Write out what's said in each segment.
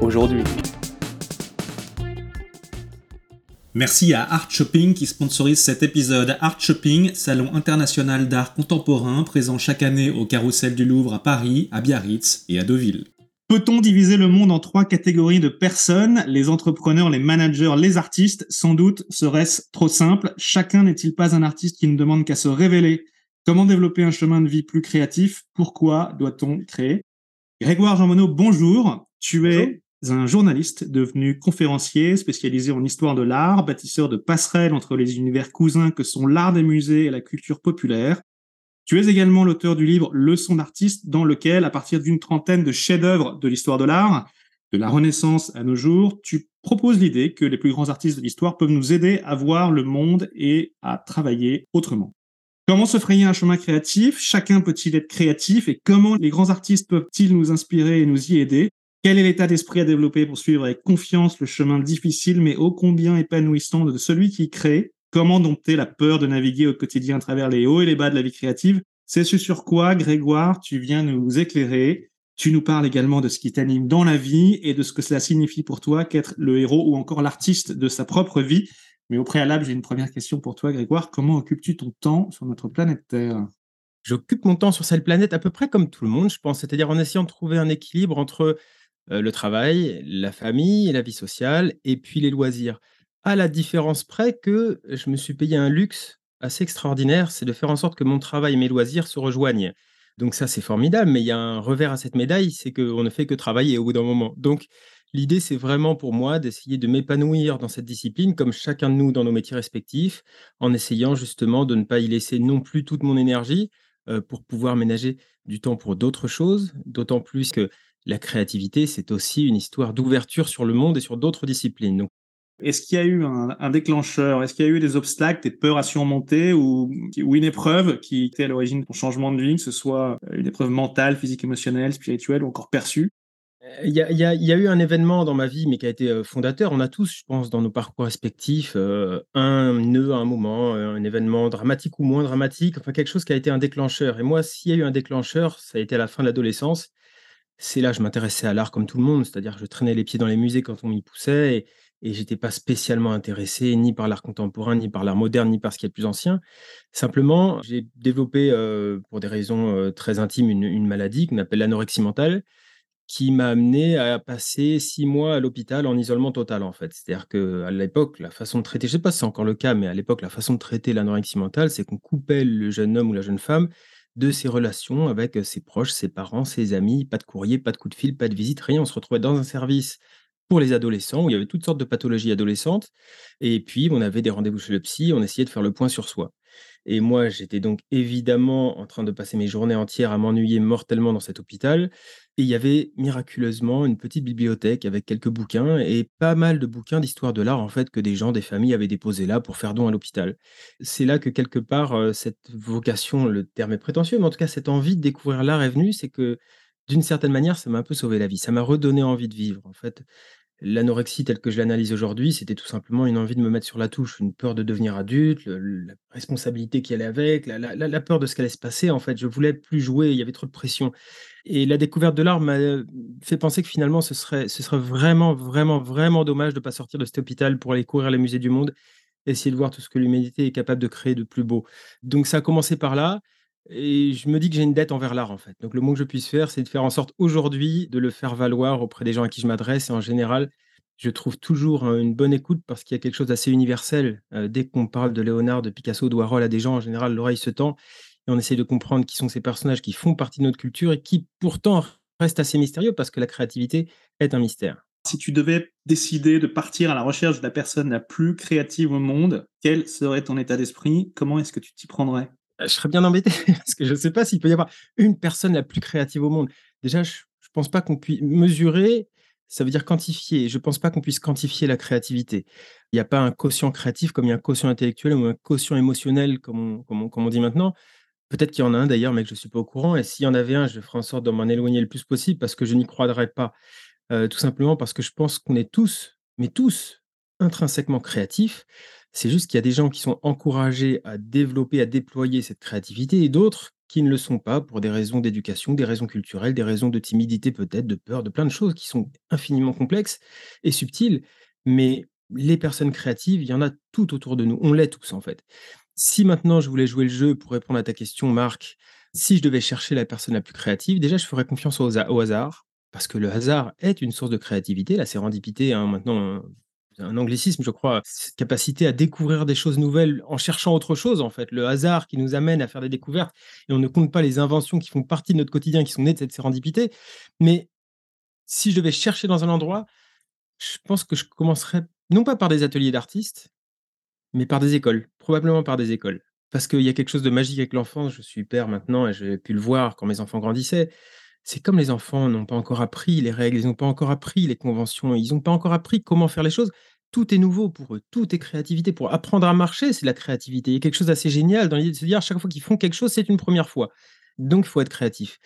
aujourd'hui. Merci à Art Shopping qui sponsorise cet épisode. Art Shopping, salon international d'art contemporain présent chaque année au Carrousel du Louvre à Paris, à Biarritz et à Deauville. Peut-on diviser le monde en trois catégories de personnes? Les entrepreneurs, les managers, les artistes Sans doute serait-ce trop simple? Chacun n'est-il pas un artiste qui ne demande qu'à se révéler? Comment développer un chemin de vie plus créatif? Pourquoi doit-on créer? Grégoire Jean Monod, bonjour. Tu es un journaliste devenu conférencier spécialisé en histoire de l'art, bâtisseur de passerelles entre les univers cousins que sont l'art des musées et la culture populaire. Tu es également l'auteur du livre Leçon d'artiste, dans lequel, à partir d'une trentaine de chefs-d'œuvre de l'histoire de l'art, de la Renaissance à nos jours, tu proposes l'idée que les plus grands artistes de l'histoire peuvent nous aider à voir le monde et à travailler autrement. Comment se frayer un chemin créatif? Chacun peut-il être créatif? Et comment les grands artistes peuvent-ils nous inspirer et nous y aider? Quel est l'état d'esprit à développer pour suivre avec confiance le chemin difficile mais ô combien épanouissant de celui qui crée? Comment dompter la peur de naviguer au quotidien à travers les hauts et les bas de la vie créative? C'est ce sur quoi, Grégoire, tu viens nous éclairer. Tu nous parles également de ce qui t'anime dans la vie et de ce que cela signifie pour toi qu'être le héros ou encore l'artiste de sa propre vie. Mais au préalable, j'ai une première question pour toi, Grégoire. Comment occupes-tu ton temps sur notre planète Terre? J'occupe mon temps sur cette planète à peu près comme tout le monde, je pense, c'est-à-dire en essayant de trouver un équilibre entre le travail, la famille, la vie sociale et puis les loisirs. À la différence près que je me suis payé un luxe assez extraordinaire, c'est de faire en sorte que mon travail et mes loisirs se rejoignent. Donc ça, c'est formidable, mais il y a un revers à cette médaille, c'est qu'on ne fait que travailler au bout d'un moment. Donc l'idée, c'est vraiment pour moi d'essayer de m'épanouir dans cette discipline, comme chacun de nous dans nos métiers respectifs, en essayant justement de ne pas y laisser non plus toute mon énergie pour pouvoir ménager du temps pour d'autres choses, d'autant plus que la créativité, c'est aussi une histoire d'ouverture sur le monde et sur d'autres disciplines. Est-ce qu'il y a eu un, déclencheur? Est-ce qu'il y a eu des obstacles, des peurs à surmonter ou, une épreuve qui était à l'origine de ton changement de vie, que ce soit une épreuve mentale, physique, émotionnelle, spirituelle ou encore perçue? Il y, a, eu un événement dans ma vie, mais qui a été fondateur. On a tous, je pense, dans nos parcours respectifs, un nœud à un moment, un événement dramatique ou moins dramatique, enfin quelque chose qui a été un déclencheur. Et moi, s'il y a eu un déclencheur, ça a été à la fin de l'adolescence c'est là, je m'intéressais à l'art comme tout le monde, c'est-à-dire que je traînais les pieds dans les musées quand on m'y poussait et, et j'étais pas spécialement intéressé ni par l'art contemporain, ni par l'art moderne, ni par ce qui est plus ancien. Simplement, j'ai développé, pour des raisons très intimes, une, maladie qu'on appelle l'anorexie mentale, qui m'a amené à passer six mois à l'hôpital en isolement total, en fait. C'est-à-dire qu'à l'époque, la façon de traiter, je sais pas si c'est encore le cas, mais à l'époque, la façon de traiter l'anorexie mentale, c'est qu'on coupait le jeune homme ou la jeune femme de ses relations avec ses proches, ses parents, ses amis, pas de courrier, pas de coup de fil, pas de visite, rien. On se retrouvait dans un service pour les adolescents où il y avait toutes sortes de pathologies adolescentes. Et puis, on avait des rendez-vous chez le psy, on essayait de faire le point sur soi. Et moi, j'étais donc évidemment en train de passer mes journées entières à m'ennuyer mortellement dans cet hôpital. Et il y avait miraculeusement une petite bibliothèque avec quelques bouquins et pas mal de bouquins d'histoire de l'art, en fait, que des gens, des familles avaient déposés là pour faire don à l'hôpital. C'est là que quelque part, euh, cette vocation, le terme est prétentieux, mais en tout cas, cette envie de découvrir l'art est venue, c'est que d'une certaine manière, ça m'a un peu sauvé la vie. Ça m'a redonné envie de vivre, en fait. L'anorexie telle que je l'analyse aujourd'hui, c'était tout simplement une envie de me mettre sur la touche, une peur de devenir adulte, la responsabilité qui allait avec, la, peur de ce qui allait se passer. En fait, je voulais plus jouer, il y avait trop de pression. Et la découverte de l'art m'a fait penser que finalement, ce serait, ce serait vraiment, vraiment, vraiment dommage de ne pas sortir de cet hôpital pour aller courir les musées du monde, essayer de voir tout ce que l'humanité est capable de créer de plus beau. Donc ça a commencé par là. Et je me dis que j'ai une dette envers l'art, en fait. Donc, le moins que je puisse faire, c'est de faire en sorte aujourd'hui de le faire valoir auprès des gens à qui je m'adresse. Et en général, je trouve toujours une bonne écoute parce qu'il y a quelque chose d'assez universel. dès qu'on parle de Léonard, de Picasso, de Warhol à des gens, en général, l'oreille se tend et on essaie de comprendre qui sont ces personnages qui font partie de notre culture et qui pourtant restent assez mystérieux parce que la créativité est un mystère. Si tu devais décider de partir à la recherche de la personne la plus créative au monde, quel serait ton état d'esprit? Comment est-ce que tu t'y prendrais? Je serais bien embêté parce que je ne sais pas s'il peut y avoir une personne la plus créative au monde. Déjà, je ne pense pas qu'on puisse mesurer Ça veut dire quantifier. Je ne pense pas qu'on puisse quantifier la créativité. Il n'y a pas un quotient créatif comme il y a un quotient intellectuel ou un quotient émotionnel, comme on, dit maintenant. Peut-être qu'il y en a un d'ailleurs, mais que je ne suis pas au courant. Et s'il y en avait un, je ferai en sorte de m'en éloigner le plus possible parce que je n'y croirais pas. Euh, tout simplement parce que je pense qu'on est tous, mais tous, intrinsèquement créatifs. C'est juste qu'il y a des gens qui sont encouragés à développer, à déployer cette créativité et d'autres qui ne le sont pas pour des raisons d'éducation, des raisons culturelles, des raisons de timidité peut-être, de peur, de plein de choses qui sont infiniment complexes et subtiles. Mais les personnes créatives, il y en a tout autour de nous. On l'est tous en fait. Si maintenant je voulais jouer le jeu pour répondre à ta question, Marc, si je devais chercher la personne la plus créative, déjà je ferais confiance au, hasard, parce que le hasard est une source de créativité. La sérendipité, hein, maintenant, un anglicisme, je crois, cette capacité à découvrir des choses nouvelles en cherchant autre chose, en fait, le hasard qui nous amène à faire des découvertes, et on ne compte pas les inventions qui font partie de notre quotidien, qui sont nées de cette sérendipité. Mais si je devais chercher dans un endroit, je pense que je commencerais non pas par des ateliers d'artistes, mais par des écoles, probablement par des écoles. Parce qu'il y a quelque chose de magique avec l'enfance, je suis père maintenant et j'ai pu le voir quand mes enfants grandissaient. C'est comme les enfants n'ont pas encore appris les règles, ils n'ont pas encore appris les conventions, ils n'ont pas encore appris comment faire les choses. Tout est nouveau pour eux, tout est créativité. Pour apprendre à marcher, c'est la créativité. Il y a quelque chose d'assez génial dans l'idée de se dire, à chaque fois qu'ils font quelque chose, c'est une première fois. Donc, il faut être créatif.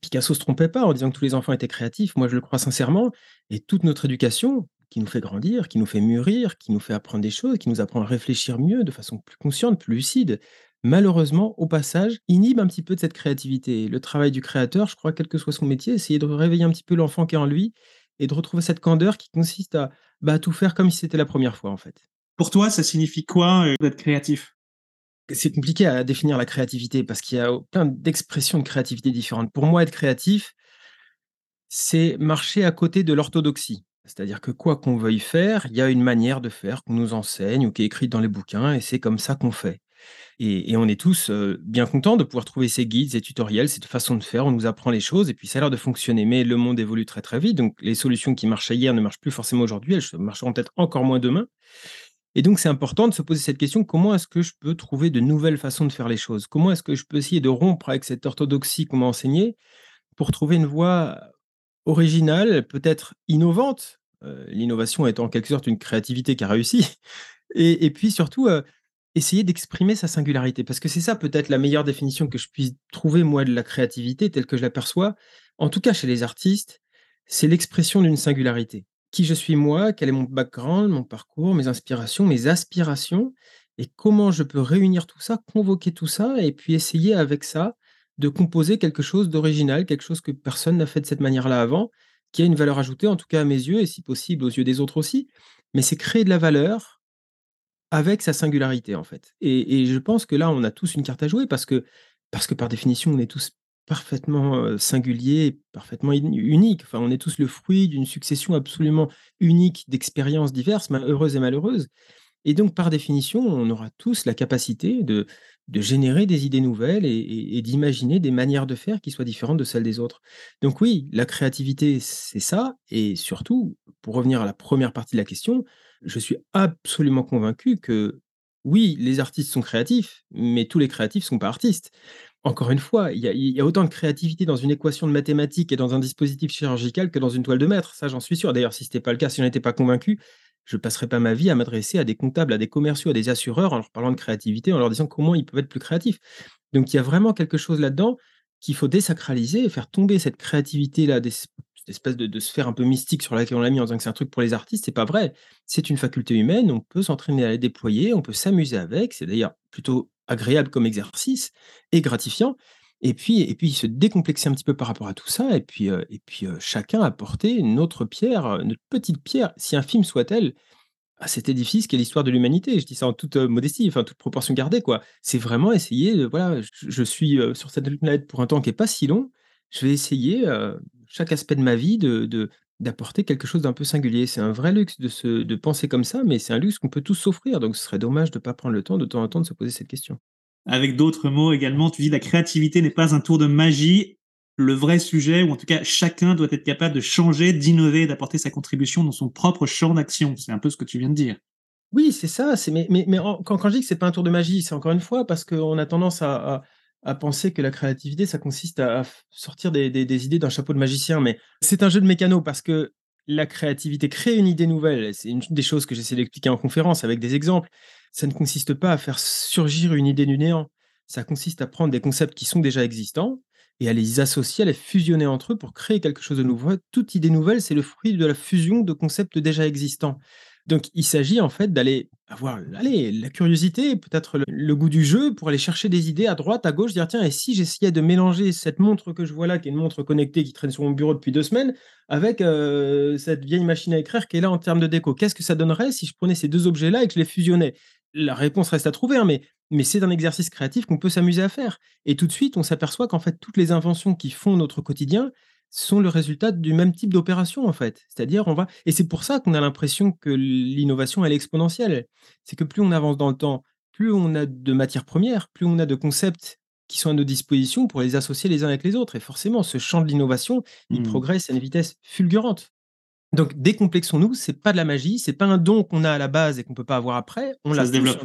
Picasso se trompait pas en disant que tous les enfants étaient créatifs. Moi, je le crois sincèrement. Et toute notre éducation, qui nous fait grandir, qui nous fait mûrir, qui nous fait apprendre des choses, qui nous apprend à réfléchir mieux de façon plus consciente, plus lucide, malheureusement, au passage, inhibe un petit peu de cette créativité. Le travail du créateur, je crois, quel que soit son métier, essayer de réveiller un petit peu l'enfant qui est en lui et de retrouver cette candeur qui consiste à bah, tout faire comme si c'était la première fois, en fait. Pour toi, ça signifie quoi euh, d'être créatif? C'est compliqué à définir la créativité parce qu'il y a plein d'expressions de créativité différentes. Pour moi, être créatif, c'est marcher à côté de l'orthodoxie. C'est-à-dire que quoi qu'on veuille faire, il y a une manière de faire qu'on nous enseigne ou qui est écrite dans les bouquins, et c'est comme ça qu'on fait. Et, on est tous euh, bien contents de pouvoir trouver ces guides, ces tutoriels, cette façon de faire. On nous apprend les choses et puis ça a l'air de fonctionner. Mais le monde évolue très très vite, donc les solutions qui marchaient hier ne marchent plus forcément aujourd'hui. Elles marcheront peut-être encore moins demain. Et donc c'est important de se poser cette question comment est-ce que je peux trouver de nouvelles façons de faire les choses? Comment est-ce que je peux essayer de rompre avec cette orthodoxie qu'on m'a enseignée pour trouver une voie originale, peut-être innovante, euh, l'innovation étant en quelque sorte une créativité qui a réussi, et, puis surtout euh, essayer d'exprimer sa singularité, parce que c'est ça peut-être la meilleure définition que je puisse trouver moi de la créativité telle que je l'aperçois, en tout cas chez les artistes, c'est l'expression d'une singularité. Qui je suis moi, quel est mon background, mon parcours, mes inspirations, mes aspirations, et comment je peux réunir tout ça, convoquer tout ça, et puis essayer avec ça de composer quelque chose d'original, quelque chose que personne n'a fait de cette manière-là avant, qui a une valeur ajoutée, en tout cas à mes yeux, et si possible aux yeux des autres aussi. Mais c'est créer de la valeur avec sa singularité, en fait. Et, je pense que là, on a tous une carte à jouer parce que, parce que par définition, on est tous parfaitement singuliers, parfaitement uniques. Enfin, on est tous le fruit d'une succession absolument unique d'expériences diverses, heureuses et malheureuses. Et donc, par définition, on aura tous la capacité de, de générer des idées nouvelles et, d'imaginer des manières de faire qui soient différentes de celles des autres. Donc oui, la créativité, c'est ça. Et surtout, pour revenir à la première partie de la question, je suis absolument convaincu que oui, les artistes sont créatifs, mais tous les créatifs ne sont pas artistes. Encore une fois, il y, a, autant de créativité dans une équation de mathématiques et dans un dispositif chirurgical que dans une toile de maître. Ça, j'en suis sûr. D'ailleurs, si ce n'était pas le cas, si on n'était pas convaincu, je ne passerai pas ma vie à m'adresser à des comptables, à des commerciaux, à des assureurs en leur parlant de créativité, en leur disant comment ils peuvent être plus créatifs. Donc il y a vraiment quelque chose là-dedans qu'il faut désacraliser et faire tomber cette créativité-là, espèce de, sphère un peu mystique sur laquelle on l'a mis en disant que c'est un truc pour les artistes. C'est pas vrai. C'est une faculté humaine, on peut s'entraîner à la déployer, on peut s'amuser avec. C'est d'ailleurs plutôt agréable comme exercice et gratifiant. Et puis, et puis se décomplexer un petit peu par rapport à tout ça, et puis, euh, et puis euh, chacun apporter une autre pierre, euh, une petite pierre, si infime soit-elle, à cet édifice qui est l'histoire de l'humanité. Je dis ça en toute modestie, enfin toute proportion gardée, quoi. C'est vraiment essayer, de, voilà, je, suis sur cette planète pour un temps qui est pas si long, je vais essayer chaque aspect de ma vie de, d'apporter quelque chose d'un peu singulier. C'est un vrai luxe de, se, de penser comme ça, mais c'est un luxe qu'on peut tous s'offrir. Donc ce serait dommage de ne pas prendre le temps de temps en temps de se poser cette question. Avec d'autres mots également, tu dis la créativité n'est pas un tour de magie. Le vrai sujet, ou en tout cas chacun doit être capable de changer, d'innover, d'apporter sa contribution dans son propre champ d'action. C'est un peu ce que tu viens de dire. Oui, c'est ça. C'est mais, mais, mais quand, quand, je dis que c'est pas un tour de magie, c'est encore une fois parce qu'on a tendance à, à, penser que la créativité, ça consiste à, sortir des, des, idées d'un chapeau de magicien. Mais c'est un jeu de mécano parce que la créativité, créer une idée nouvelle, c'est une des choses que j'essaie d'expliquer en conférence avec des exemples. Ça ne consiste pas à faire surgir une idée du néant. Ça consiste à prendre des concepts qui sont déjà existants et à les associer, à les fusionner entre eux pour créer quelque chose de nouveau. Toute idée nouvelle, c'est le fruit de la fusion de concepts déjà existants. Donc, il s'agit en fait d'aller avoir la curiosité, peut-être le, goût du jeu pour aller chercher des idées à droite, à gauche, dire tiens, et si j'essayais de mélanger cette montre que je vois là, qui est une montre connectée qui traîne sur mon bureau depuis deux semaines, avec euh, cette vieille machine à écrire qui est là en termes de déco, qu'est-ce que ça donnerait si je prenais ces deux objets-là et que je les fusionnais? La réponse reste à trouver, hein, mais c'est un exercice créatif qu'on peut s'amuser à faire. Et tout de suite, on s'aperçoit qu'en fait, toutes les inventions qui font notre quotidien, sont le résultat du même type d'opération en fait. C'est-à-dire on va et c'est pour ça qu'on a l'impression que l'innovation elle est exponentielle. C'est que plus on avance dans le temps, plus on a de matières premières, plus on a de concepts qui sont à nos dispositions pour les associer les uns avec les autres et forcément ce champ de l'innovation, il mmh. progresse à une vitesse fulgurante. Donc décomplexons-nous, c'est pas de la magie, c'est pas un don qu'on a à la base et qu'on peut pas avoir après, on la développe.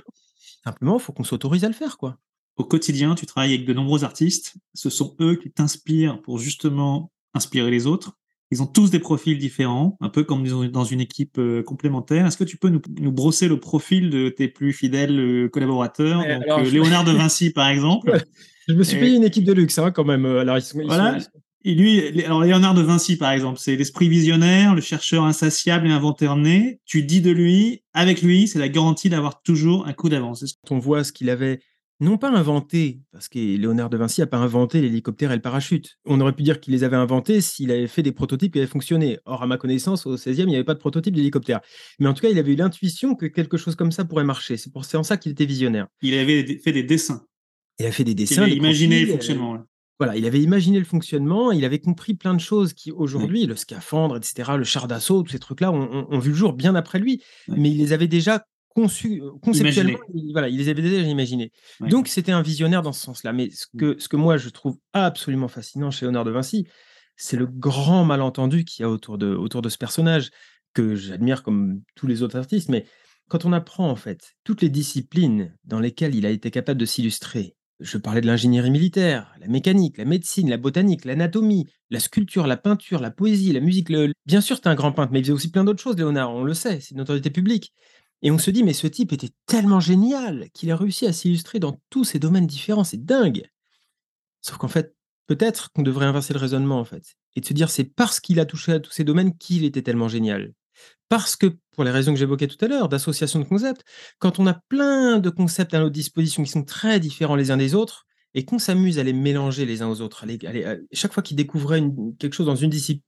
Simplement, il faut qu'on s'autorise à le faire quoi. Au quotidien, tu travailles avec de nombreux artistes, ce sont eux qui t'inspirent pour justement inspirer les autres. Ils ont tous des profils différents, un peu comme dans une équipe euh, complémentaire. Est-ce que tu peux nous, brosser le profil de tes plus fidèles euh, collaborateurs? Donc, euh, Léonard de Vinci, par exemple. Je me suis payé une équipe de luxe, hein, quand même. Alors, voilà. Et lui, alors Léonard de Vinci, par exemple, c'est l'esprit visionnaire, le chercheur insatiable et inventeur né. Tu dis de lui, avec lui, c'est la garantie d'avoir toujours un coup d'avance. On voit ce qu'il avait non pas inventé, parce que Léonard de Vinci n'a pas inventé l'hélicoptère et le parachute. On aurait pu dire qu'il les avait inventés s'il avait fait des prototypes qui avaient fonctionné. Or, à ma connaissance, au 16e, il n'y avait pas de prototype d'hélicoptère. Mais en tout cas, il avait eu l'intuition que quelque chose comme ça pourrait marcher. C'est pour ça qu'il était visionnaire. Il avait fait des dessins. Il a fait des dessins. Il avait imaginé le fonctionnement. Voilà, il avait imaginé le fonctionnement, il avait compris plein de choses qui aujourd'hui, le scaphandre, etc., le char d'assaut, tous ces trucs-là, ont, vu le jour bien après lui. Mais il les avait déjà conçu, euh, conceptuellement, il, voilà, il les avait déjà imaginés. Donc, c'était un visionnaire dans ce sens-là. Mais ce que, ce que moi, je trouve absolument fascinant chez Léonard de Vinci, c'est le grand malentendu qu'il y a autour de, autour de ce personnage, que j'admire comme tous les autres artistes. Mais quand on apprend, en fait, toutes les disciplines dans lesquelles il a été capable de s'illustrer, je parlais de l'ingénierie militaire, la mécanique, la médecine, la botanique, l'anatomie, la sculpture, la peinture, la poésie, la musique. Le... Bien sûr, c'est un grand peintre, mais il faisait aussi plein d'autres choses, Léonard, on le sait, c'est une autorité publique. Et on se dit, mais ce type était tellement génial qu'il a réussi à s'illustrer dans tous ces domaines différents, c'est dingue. Sauf qu'en fait, peut-être qu'on devrait inverser le raisonnement, en fait, et de se dire, c'est parce qu'il a touché à tous ces domaines qu'il était tellement génial. Parce que, pour les raisons que j'évoquais tout à l'heure, d'association de concepts, quand on a plein de concepts à notre disposition qui sont très différents les uns des autres, et qu'on s'amuse à les mélanger les uns aux autres, à chaque fois qu'il découvrait quelque chose dans une discipline,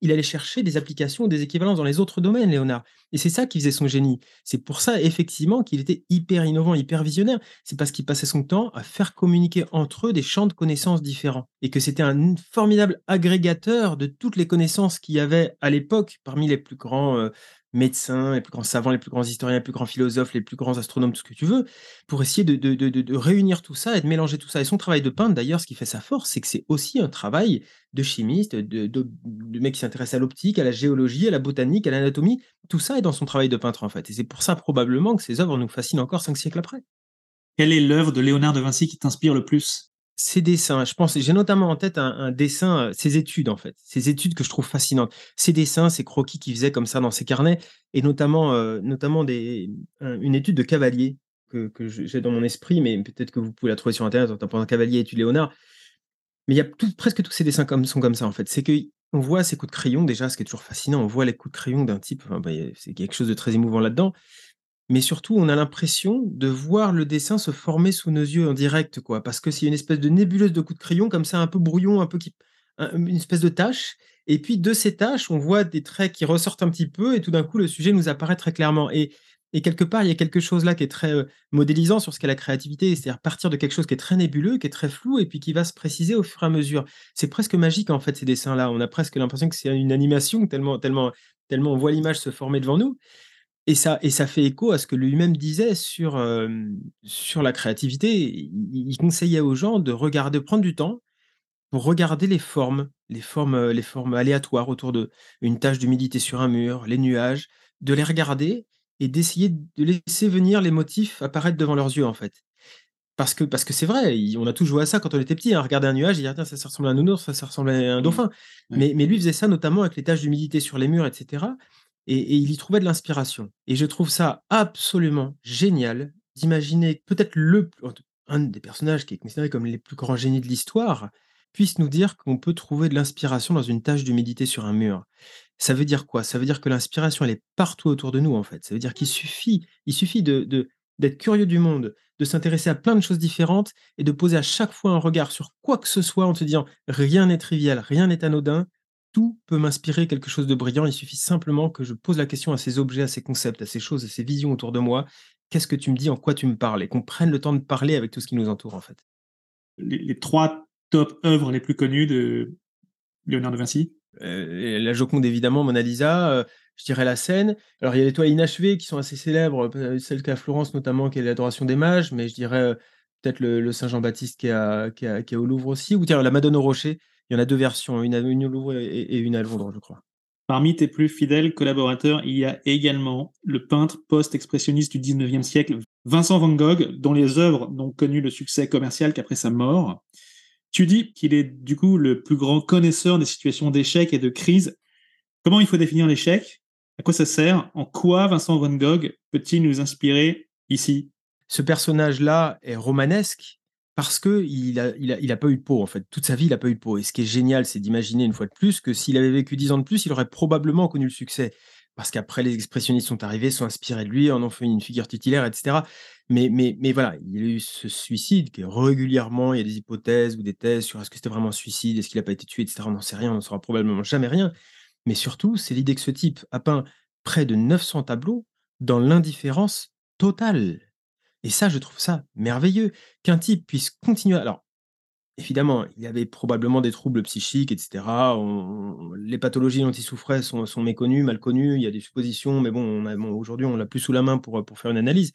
il allait chercher des applications, des équivalences dans les autres domaines, Léonard. Et c'est ça qui faisait son génie. C'est pour ça, effectivement, qu'il était hyper innovant, hyper visionnaire. C'est parce qu'il passait son temps à faire communiquer entre eux des champs de connaissances différents. Et que c'était un formidable agrégateur de toutes les connaissances qu'il y avait à l'époque parmi les plus grands euh, médecins, les plus grands savants, les plus grands historiens, les plus grands philosophes, les plus grands astronomes, tout ce que tu veux, pour essayer de, réunir tout ça et de mélanger tout ça. Et son travail de peintre, d'ailleurs, ce qui fait sa force, c'est que c'est aussi un travail de chimiste, de, de, mec qui s'intéresse à l'optique, à la géologie, à la botanique, à l'anatomie. Tout ça est dans son travail de peintre, en fait. Et c'est pour ça, probablement, que ses œuvres nous fascinent encore cinq siècles après. Quelle est l'œuvre de Léonard de Vinci qui t'inspire le plus? Ses dessins, je pense, j'ai notamment en tête un, dessin, euh, ses études en fait, ses études que je trouve fascinantes. Ses dessins, ses croquis qu'il faisait comme ça dans ses carnets, et notamment, euh, notamment des, une étude de cavalier que, j'ai dans mon esprit, mais peut-être que vous pouvez la trouver sur Internet en tapant cavalier étude Léonard. Mais il y a presque tous ces dessins comme, sont comme ça en fait. C'est que on voit ses coups de crayon déjà, ce qui est toujours fascinant. On voit les coups de crayon d'un type, bah, c'est quelque chose de très émouvant là-dedans mais surtout, on a l'impression de voir le dessin se former sous nos yeux en direct, quoi. Parce que c'est une espèce de nébuleuse de coups de crayon, comme ça, un peu brouillon, un peu qui, une espèce de tache. Et puis de ces taches, on voit des traits qui ressortent un petit peu, et tout d'un coup, le sujet nous apparaît très clairement. Et, et quelque part, il y a quelque chose là qui est très euh, modélisant sur ce qu'est la créativité, c'est-à-dire partir de quelque chose qui est très nébuleux, qui est très flou, et puis qui va se préciser au fur et à mesure. C'est presque magique en fait ces dessins-là. On a presque l'impression que c'est une animation tellement, tellement, tellement on voit l'image se former devant nous. Et ça, et ça fait écho à ce que lui-même disait sur, sur la créativité. Il, conseillait aux gens de regarder, prendre du temps pour regarder les formes, les formes, les formes aléatoires autour de une tache d'humidité sur un mur, les nuages, de les regarder et d'essayer de laisser venir les motifs apparaître devant leurs yeux en fait. Parce que parce que c'est vrai, on a tous joué à ça quand on était petit, hein, regarder un nuage et dire: «Tiens, ça, ça ressemble à un nounours, ça, ça ressemble à un mmh. dauphin». Mais mais lui faisait ça notamment avec les taches d'humidité sur les murs et cetera et il y trouvait de l'inspiration et je trouve ça absolument génial d'imaginer peut-être le un des personnages qui est considéré comme les plus grands génies de l'histoire, puisse nous dire qu'on peut trouver de l'inspiration dans une tache d'humidité sur un mur. Ça veut dire quoi? Ça veut dire que l'inspiration, elle est partout autour de nous, en fait. Ça veut dire qu'il suffit il suffit de de d'être curieux du monde, de s'intéresser à plein de choses différentes et de poser à chaque fois un regard sur quoi que ce soit en se disant: «Rien n'est trivial, rien n'est anodin, tout peut m'inspirer quelque chose de brillant, il suffit simplement que je pose la question à ces objets, à ces concepts, à ces choses, à ces visions autour de moi. Qu'est-ce que tu me dis? En quoi tu me parles?» et qu'on prenne le temps de parler avec tout ce qui nous entoure, en fait. Les trois top œuvres les plus connues de Léonard de Vinci? Euh, la Joconde évidemment, Mona Lisa, euh, je dirais la scène. Alors il y a les toiles inachevées qui sont assez célèbres, euh, celle qu'a Florence notamment, qui est l'Adoration des mages, mais je dirais, peut-être le Saint Jean-Baptiste qui est qui est au Louvre aussi, ou tiens la Madone au rocher. Il y en a deux versions, une au Louvre et une à Londres, je crois. Parmi tes plus fidèles collaborateurs, il y a également le peintre post-expressionniste du 19e siècle, Vincent van Gogh, dont les œuvres n'ont connu le succès commercial qu'après sa mort. Tu dis qu'il est du coup le plus grand connaisseur des situations d'échec et de crise. Comment il faut définir l'échec? À quoi ça sert? En quoi Vincent van Gogh peut-il nous inspirer ici? Ce personnage-là est romanesque parce qu'il n'a il a, il a pas eu de peau, en fait. Toute sa vie, il n'a pas eu de peau. Et ce qui est génial, c'est d'imaginer une fois de plus que s'il avait vécu dix ans de plus, il aurait probablement connu le succès. Parce qu'après, les expressionnistes sont arrivés, sont inspirés de lui, en ont fait une figure titulaire, etc. Mais, mais, mais voilà, il y a eu ce suicide qui régulièrement, il y a des hypothèses ou des thèses sur est-ce que c'était vraiment un suicide, est-ce qu'il n'a pas été tué, etc. On n'en sait rien, on n'en saura probablement jamais rien. Mais surtout, c'est l'idée que ce type a peint près de 900 tableaux dans l'indifférence totale. Et ça, je trouve ça merveilleux, qu'un type puisse continuer. Alors, évidemment, il y avait probablement des troubles psychiques, etc. les pathologies dont il souffrait sont, méconnues, mal connues. Il y a des suppositions, mais bon, aujourd'hui, on l'a plus sous la main pour, pour faire une analyse.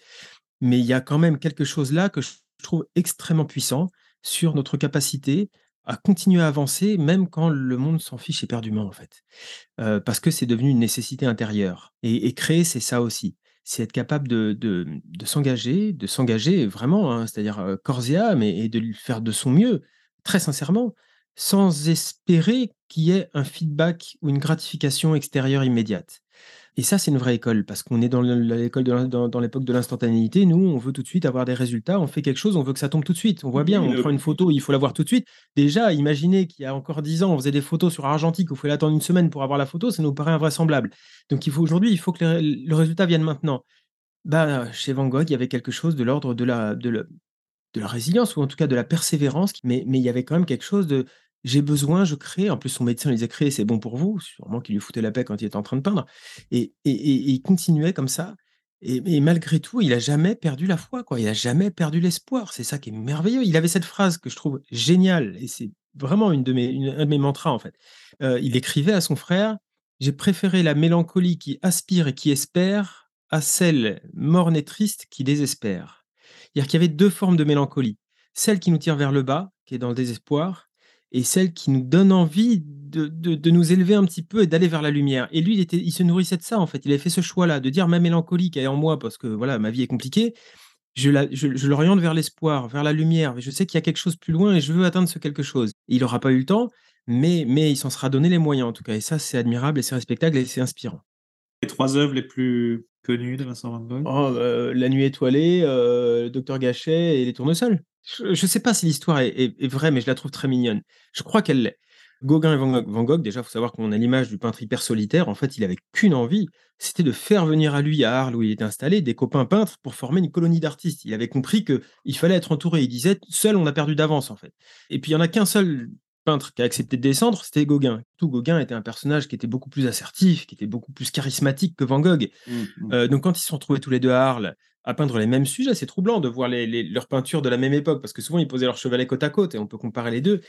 Mais il y a quand même quelque chose là que je trouve extrêmement puissant sur notre capacité à continuer à avancer, même quand le monde s'en fiche éperdument, en fait. Euh, parce que c'est devenu une nécessité intérieure. et créer, c'est ça aussi c'est être capable de, s'engager, de s'engager vraiment, hein, c'est-à-dire euh, corps et âme, et, de le faire de son mieux, très sincèrement, sans espérer qu'il y ait un feedback ou une gratification extérieure immédiate. Et ça, c'est une vraie école, parce qu'on est dans l'école dans, l'époque de l'instantanéité. Nous, on veut tout de suite avoir des résultats. On fait quelque chose, on veut que ça tombe tout de suite. On voit bien, on prend une photo, il faut la voir tout de suite. Déjà, imaginez qu'il y a encore dix ans, on faisait des photos sur argentique, il fallait attendre une semaine pour avoir la photo, ça nous paraît invraisemblable. Donc, il faut aujourd'hui, il faut que le résultat vienne maintenant. Bah, chez Van Gogh, il y avait quelque chose de l'ordre de la, de, la, de la résilience, ou en tout cas de la persévérance, mais, mais il y avait quand même quelque chose de j'ai besoin, je crée. En plus, son médecin lui disait créer, c'est bon pour vous. Sûrement qu'il lui foutait la paix quand il était en train de peindre. Et, il continuait comme ça. Et, malgré tout, il n'a jamais perdu la foi. Quoi. Il n'a jamais perdu l'espoir. C'est ça qui est merveilleux. Il avait cette phrase que je trouve géniale. Et c'est vraiment une de mes, un de mes mantras, en fait. Euh, il écrivait à son frère J'ai préféré la mélancolie qui aspire et qui espère à celle morne et triste qui désespère. C'est-à-dire qu'il y avait deux formes de mélancolie. Celle qui nous tire vers le bas, qui est dans le désespoir, et celle qui nous donne envie de, de, nous élever un petit peu et d'aller vers la lumière. Et lui, il, était, il se nourrissait de ça, en fait. Il avait fait ce choix-là, de dire ma mélancolie qui est en moi, parce que voilà, ma vie est compliquée, je, je, l'oriente vers l'espoir, vers la lumière. Je sais qu'il y a quelque chose plus loin et je veux atteindre ce quelque chose. il n'aura pas eu le temps, mais, mais il s'en sera donné les moyens, en tout cas. Et ça, c'est admirable et c'est respectable et c'est inspirant. Les trois œuvres les plus connues de Vincent Van Gogh? Oh, euh, La nuit étoilée, euh, Docteur Gachet et Les tournesols. Je ne sais pas si l'histoire est, vraie, mais je la trouve très mignonne. Je crois qu'elle l'est. Gauguin et Van Gogh, Gogh déjà, il faut savoir qu'on a l'image du peintre hyper solitaire. En fait, il avait qu'une envie, c'était de faire venir à lui, à Arles, où il était installé, des copains peintres pour former une colonie d'artistes. Il avait compris qu'il fallait être entouré. Il disait, seul, on a perdu d'avance, en fait. Et puis, il n'y en a qu'un seul peintre qui a accepté de descendre, c'était Gauguin. Tout Gauguin était un personnage qui était beaucoup plus assertif, qui était beaucoup plus charismatique que Van Gogh. Mmh, mmh. Euh, donc quand ils se sont retrouvés tous les deux à Arles à peindre les mêmes sujets, c'est troublant de voir leurs peintures de la même époque, parce que souvent ils posaient leurs chevalets côte à côte et on peut comparer les deux.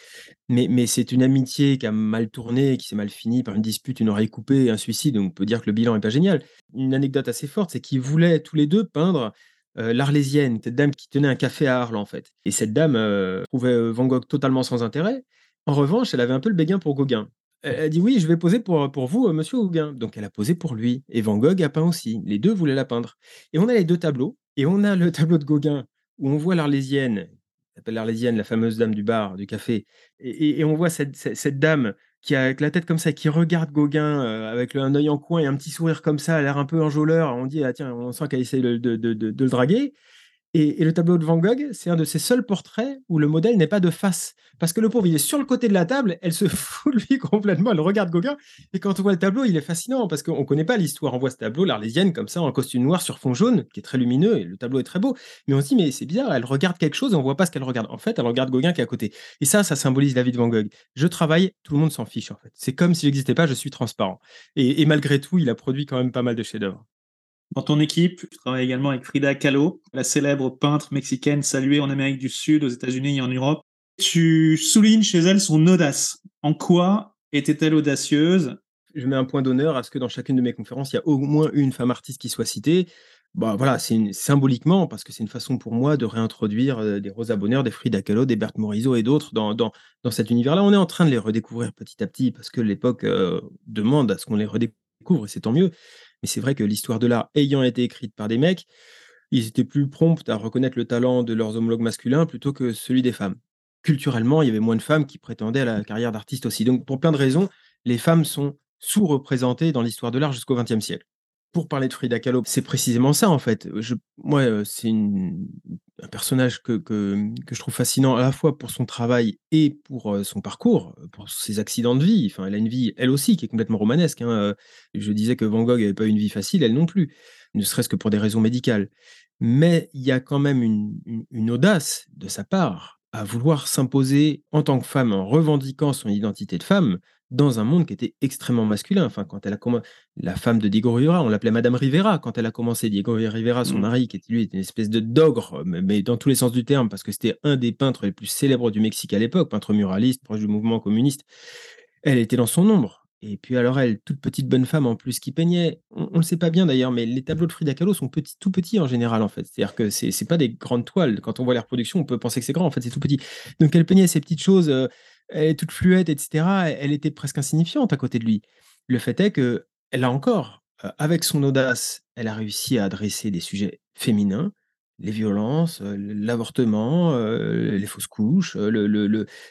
Mais, mais c'est une amitié qui a mal tourné, qui s'est mal finie par une dispute, une oreille coupée, un suicide. Donc on peut dire que le bilan n'est pas génial. Une anecdote assez forte, c'est qu'ils voulaient tous les deux peindre euh, l'Arlésienne, cette dame qui tenait un café à Arles en fait. Et cette dame euh, trouvait Van Gogh totalement sans intérêt. En revanche, elle avait un peu le béguin pour Gauguin. Elle a dit oui, je vais poser pour, pour vous, euh, monsieur Gauguin. Donc elle a posé pour lui. Et Van Gogh a peint aussi. Les deux voulaient la peindre. Et on a les deux tableaux. Et on a le tableau de Gauguin où on voit l'Arlésienne, l'Arlésienne, la fameuse dame du bar, du café, et, on voit cette, dame qui a la tête comme ça, qui regarde Gauguin avec un œil en coin et un petit sourire comme ça, a l'air un peu enjôleur. On dit, ah, tiens, on sent qu'elle essaie de, le draguer. Et, le tableau de Van Gogh, c'est un de ces seuls portraits où le modèle n'est pas de face. Parce que le pauvre, il est sur le côté de la table, elle se fout lui complètement, elle regarde Gauguin. Et quand on voit le tableau, il est fascinant parce qu'on ne connaît pas l'histoire. On voit ce tableau, l'Arlésienne, comme ça, en costume noir sur fond jaune, qui est très lumineux, et le tableau est très beau. Mais on se dit, mais c'est bizarre, elle regarde quelque chose et on voit pas ce qu'elle regarde. En fait, elle regarde Gauguin qui est à côté. Et ça, ça symbolise la vie de Van Gogh. Je travaille, tout le monde s'en fiche en fait. C'est comme si j'existais pas, je suis transparent. Et, et malgré tout, il a produit quand même pas mal de chefs-d'œuvre. Dans ton équipe, tu travailles également avec Frida Kahlo, la célèbre peintre mexicaine saluée en Amérique du Sud, aux États-Unis et en Europe. Tu soulignes chez elle son audace. En quoi était-elle audacieuse? Je mets un point d'honneur à ce que dans chacune de mes conférences, il y a au moins une femme artiste qui soit citée. Bah voilà, c'est symboliquement parce que c'est une façon pour moi de réintroduire euh, des Rosa Bonheur, des Frida Kahlo, des Berthe Morisot et d'autres dans, dans, dans, cet univers-là. On est en train de les redécouvrir petit à petit parce que l'époque euh, demande à ce qu'on les redécouvre et c'est tant mieux. Mais c'est vrai que l'histoire de l'art ayant été écrite par des mecs, ils étaient plus prompts à reconnaître le talent de leurs homologues masculins plutôt que celui des femmes. Culturellement, il y avait moins de femmes qui prétendaient à la carrière d'artiste aussi. Donc, pour plein de raisons, les femmes sont sous-représentées dans l'histoire de l'art jusqu'au XXe siècle pour parler de Frida Kahlo, c'est précisément ça en fait. Moi, euh, c'est un personnage que, que, que, je trouve fascinant à la fois pour son travail et pour euh, son parcours, pour ses accidents de vie. Elle a une vie, elle aussi, qui est complètement romanesque. Hein. Euh, je disais que Van Gogh n'avait pas une vie facile, elle non plus, ne serait-ce que pour des raisons médicales. Mais il y a quand même une, une audace de sa part à vouloir s'imposer en tant que femme en revendiquant son identité de femme dans un monde qui était extrêmement masculin. Enfin, quand elle a commencé, la femme de Diego Rivera, on l'appelait Madame Rivera quand elle a commencé. Diego Rivera, son mmh. mari, qui était lui, était une espèce de dogre, mais, dans tous les sens du terme, parce que c'était un des peintres les plus célèbres du Mexique à l'époque, peintre muraliste, proche du mouvement communiste. Elle était dans son ombre. Et puis alors elle, toute petite bonne femme en plus qui peignait, on ne le sait pas bien d'ailleurs, mais les tableaux de Frida Kahlo sont petits, tout petits en général en fait. C'est-à-dire que c'est n'est pas des grandes toiles. Quand on voit les reproductions, on peut penser que c'est grand, en fait c'est tout petit. Donc elle peignait ces petites choses, euh, elle est toute fluette, etc. Elle était presque insignifiante à côté de lui. Le fait est que a encore, avec son audace, elle a réussi à adresser des sujets féminins, les violences, l'avortement, les fausses couches,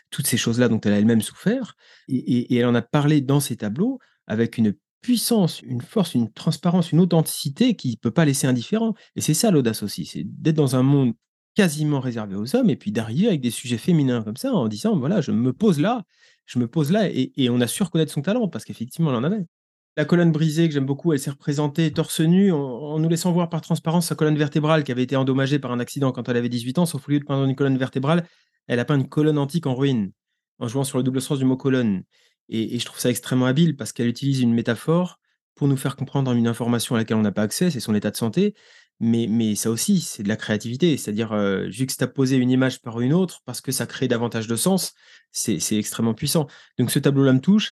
toutes ces choses-là dont elle a elle-même souffert. Et, elle en a parlé dans ses tableaux avec une puissance, une force, une transparence, une authenticité qui ne peut pas laisser indifférent. Et c'est ça l'audace aussi, c'est d'être dans un monde quasiment réservé aux hommes et puis d'arriver avec des sujets féminins comme ça en disant, voilà, je me pose là, je me pose là. Et, on a su reconnaître son talent parce qu'effectivement, elle en avait. La colonne brisée, que j'aime beaucoup, elle s'est représentée torse nu en, nous laissant voir par transparence sa colonne vertébrale qui avait été endommagée par un accident quand elle avait 18 ans. Sauf au lieu de peindre une colonne vertébrale, elle a peint une colonne antique en ruine, en jouant sur le double sens du mot colonne. Et, je trouve ça extrêmement habile parce qu'elle utilise une métaphore pour nous faire comprendre une information à laquelle on n'a pas accès, c'est son état de santé. Mais, mais ça aussi, c'est de la créativité, c'est-à-dire euh, juxtaposer une image par une autre parce que ça crée davantage de sens, c'est extrêmement puissant. Donc ce tableau-là me touche.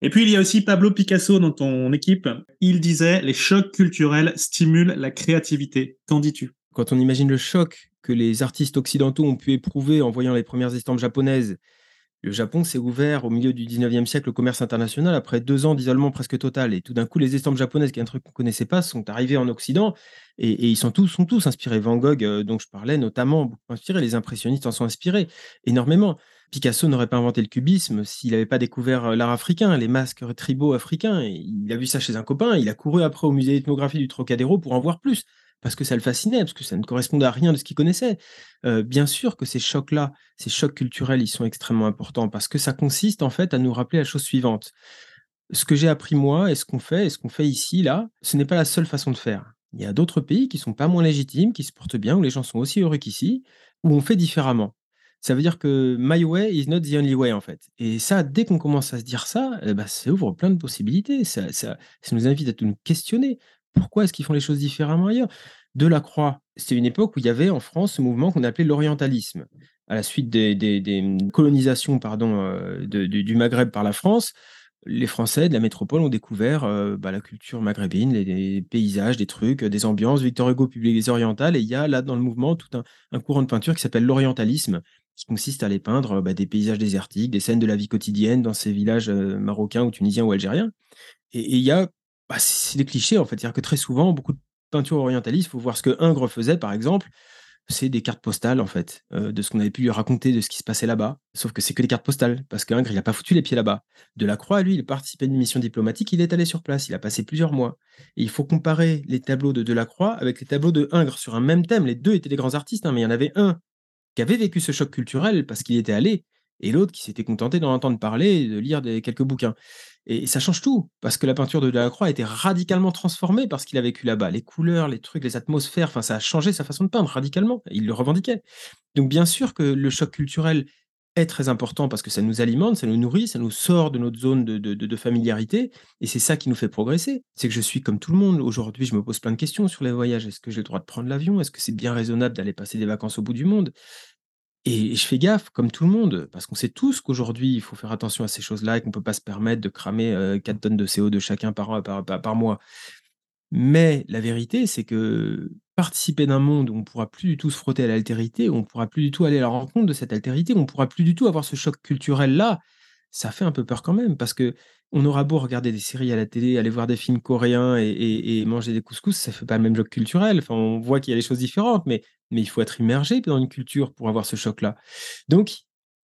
Et puis il y a aussi Pablo Picasso dans ton équipe. Il disait les chocs culturels stimulent la créativité. Qu'en dis-tu? Quand on imagine le choc que les artistes occidentaux ont pu éprouver en voyant les premières estampes japonaises, le Japon s'est ouvert au milieu du 19e siècle au commerce international après deux ans d'isolement presque total. Et tout d'un coup, les estampes japonaises, qui est un truc qu'on ne connaissait pas, sont arrivées en Occident et, ils sont tous, tous inspirés. Van Gogh, euh, dont je parlais, notamment, beaucoup inspiré. Les impressionnistes en sont inspirés énormément. Picasso n'aurait pas inventé le cubisme s'il n'avait pas découvert euh, l'art africain, les masques tribaux africains. il a vu ça chez un copain, il a couru après au musée d'ethnographie du Trocadéro pour en voir plus, parce que ça le fascinait, parce que ça ne correspondait à rien de ce qu'il connaissait. Euh, bien sûr que ces chocs-là, ces chocs culturels, ils sont extrêmement importants, parce que ça consiste en fait à nous rappeler la chose suivante. Ce que j'ai appris moi, et ce qu'on fait, et ce qu'on fait ici, là, ce n'est pas la seule façon de faire. Il y a d'autres pays qui sont pas moins légitimes, qui se portent bien, où les gens sont aussi heureux qu'ici, où on fait différemment ça veut dire que my way is not the only way, en fait. Et ça, dès qu'on commence à se dire ça, eh ben, ça ouvre plein de possibilités. Ça, ça, nous invite à nous questionner. Pourquoi est-ce qu'ils font les choses différemment ailleurs? Delacroix, c'est une époque où il y avait en France ce mouvement qu'on appelait l'orientalisme. À la suite des, colonisations pardon, euh, du Maghreb par la France, les Français de la métropole ont découvert euh, bah, la culture maghrébine, les, paysages, des trucs, des ambiances. Victor Hugo publie les orientales et il y a là dans le mouvement tout un, courant de peinture qui s'appelle l'orientalisme, qui consiste à aller peindre bah, des paysages désertiques, des scènes de la vie quotidienne dans ces villages euh, marocains ou tunisiens ou algériens. Et il y a, bah, c'est des clichés en fait, c'est-à-dire que très souvent, beaucoup de peintures orientalistes, il faut voir ce que Ingres faisait par exemple, c'est des cartes postales, en fait, euh, de ce qu'on avait pu lui raconter de ce qui se passait là-bas. Sauf que c'est que des cartes postales, parce qu'Ingres, il n'a pas foutu les pieds là-bas. Delacroix, lui, il participait à une mission diplomatique, il est allé sur place, il a passé plusieurs mois. Et il faut comparer les tableaux de Delacroix avec les tableaux de Ingres sur un même thème. Les deux étaient des grands artistes, hein, mais il y en avait un qui avait vécu ce choc culturel parce qu'il était allé, et l'autre qui s'était contenté d'en entendre parler et de lire des, quelques bouquins. Et ça change tout, parce que la peinture de Delacroix a été radicalement transformée parce qu'il a vécu là-bas. Les couleurs, les trucs, les atmosphères, ça a changé sa façon de peindre radicalement. Il le revendiquait. Donc, bien sûr que le choc culturel est très important parce que ça nous alimente, ça nous nourrit, ça nous sort de notre zone de familiarité. Et c'est ça qui nous fait progresser. C'est que je suis comme tout le monde. Aujourd'hui, je me pose plein de questions sur les voyages. Est-ce que j'ai le droit de prendre l'avion? Est-ce que c'est bien raisonnable d'aller passer des vacances au bout du monde? Et je fais gaffe, comme tout le monde, parce qu'on sait tous qu'aujourd'hui, il faut faire attention à ces choses-là et qu'on ne peut pas se permettre de cramer 4 tonnes de CO2 chacun par, par, par, mois. Mais la vérité, c'est que participer d'un monde où on ne pourra plus du tout se frotter à l'altérité, où on ne pourra plus du tout aller à la rencontre de cette altérité, où on ne pourra plus du tout avoir ce choc culturel-là, ça fait un peu peur quand même, parce que on aura beau regarder des séries à la télé, aller voir des films coréens et, manger des couscous, ça fait pas le même choc culturel. Enfin, on voit qu'il y a des choses différentes, mais, mais il faut être immergé dans une culture pour avoir ce choc-là. Donc,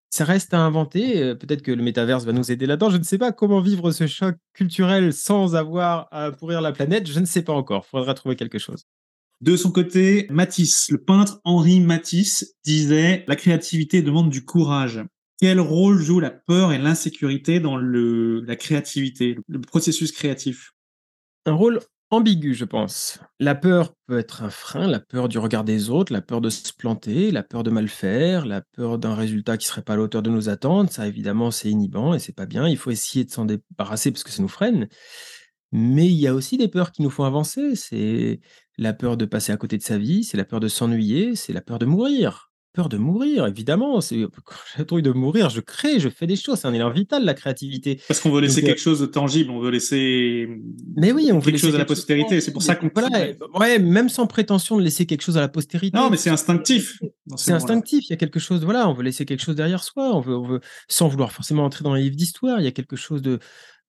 ça reste à inventer. Euh, peut-être que le métaverse va nous aider là-dedans. Je ne sais pas comment vivre ce choc culturel sans avoir à pourrir la planète. Je ne sais pas encore. Il faudra trouver quelque chose. De son côté, Matisse, le peintre Henri Matisse, disait La créativité demande du courage. Quel rôle joue la peur et l'insécurité dans le, la créativité, le processus créatif? Un rôle ambigu, je pense. La peur peut être un frein, la peur du regard des autres, la peur de se planter, la peur de mal faire, la peur d'un résultat qui serait pas à l'auteur de nos attentes. Ça, évidemment, c'est inhibant et c'est pas bien. Il faut essayer de s'en débarrasser parce que ça nous freine. Mais il y a aussi des peurs qui nous font avancer. C'est la peur de passer à côté de sa vie, c'est la peur de s'ennuyer, c'est la peur de mourir peur de mourir, évidemment. C'est quand de mourir, je crée, je fais des choses. C'est un élan vital, la créativité. Parce qu'on veut laisser quelque chose de tangible, on veut laisser. Mais oui, on veut quelque chose à la postérité. C'est pour ça qu'on. Voilà, ouais, même sans prétention de laisser quelque chose à la postérité. Non, mais c'est instinctif. C'est instinctif. Il y a quelque chose. Voilà, on veut laisser quelque chose derrière soi. On veut, on veut, sans vouloir forcément entrer dans les livres d'histoire. Il y a quelque chose de.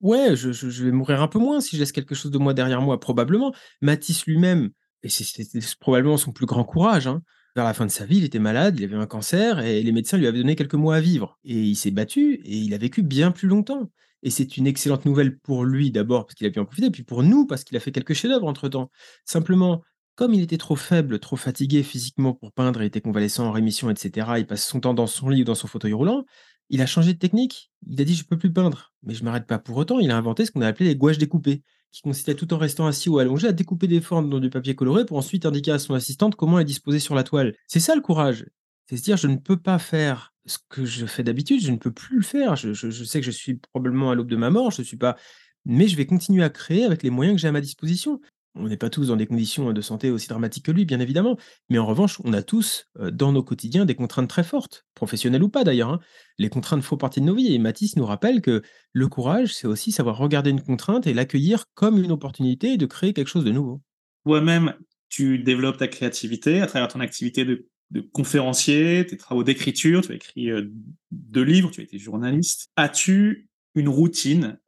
Ouais, je, je, vais mourir un peu moins si je laisse quelque chose de moi derrière moi, probablement. Matisse lui-même, et c'est probablement son plus grand courage, hein, vers la fin de sa vie, il était malade, il avait un cancer et les médecins lui avaient donné quelques mois à vivre. Et il s'est battu et il a vécu bien plus longtemps. Et c'est une excellente nouvelle pour lui d'abord parce qu'il a pu en profiter, puis pour nous parce qu'il a fait quelques chefs-d'œuvre entre-temps. Simplement, comme il était trop faible, trop fatigué physiquement pour peindre, il était convalescent en rémission, etc., il passe son temps dans son lit ou dans son fauteuil roulant, il a changé de technique. Il a dit, je peux plus peindre. Mais je m'arrête pas pour autant. Il a inventé ce qu'on a appelé les gouaches découpées qui consistait tout en restant assis ou allongé à découper des formes dans du papier coloré pour ensuite indiquer à son assistante comment les disposer sur la toile. C'est ça le courage. C'est se dire je ne peux pas faire ce que je fais d'habitude, je ne peux plus le faire. Je, sais que je suis probablement à l'aube de ma mort, je suis pas, mais je vais continuer à créer avec les moyens que j'ai à ma disposition. On n'est pas tous dans des conditions de santé aussi dramatiques que lui, bien évidemment, mais en revanche, on a tous euh, dans nos quotidiens des contraintes très fortes, professionnelles ou pas d'ailleurs. Hein. Les contraintes font partie de nos vies et Matisse nous rappelle que le courage, c'est aussi savoir regarder une contrainte et l'accueillir comme une opportunité de créer quelque chose de nouveau. Toi-même, tu développes ta créativité à travers ton activité de, conférencier, tes travaux d'écriture, tu as écrit euh, deux livres, tu as été journaliste. As-tu une routine?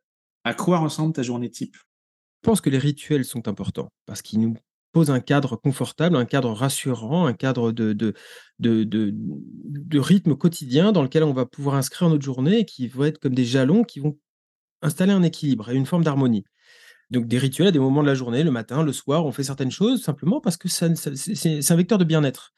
À quoi ressemble ta journée type? Pense que les rituels sont importants parce qu'ils nous posent un cadre confortable, un cadre rassurant, un cadre de, rythme quotidien dans lequel on va pouvoir inscrire notre journée et qui vont être comme des jalons qui vont installer un équilibre et une forme d'harmonie. Donc des rituels des moments de la journée, le matin, le soir, on fait certaines choses simplement parce que c'est un vecteur de bien-être.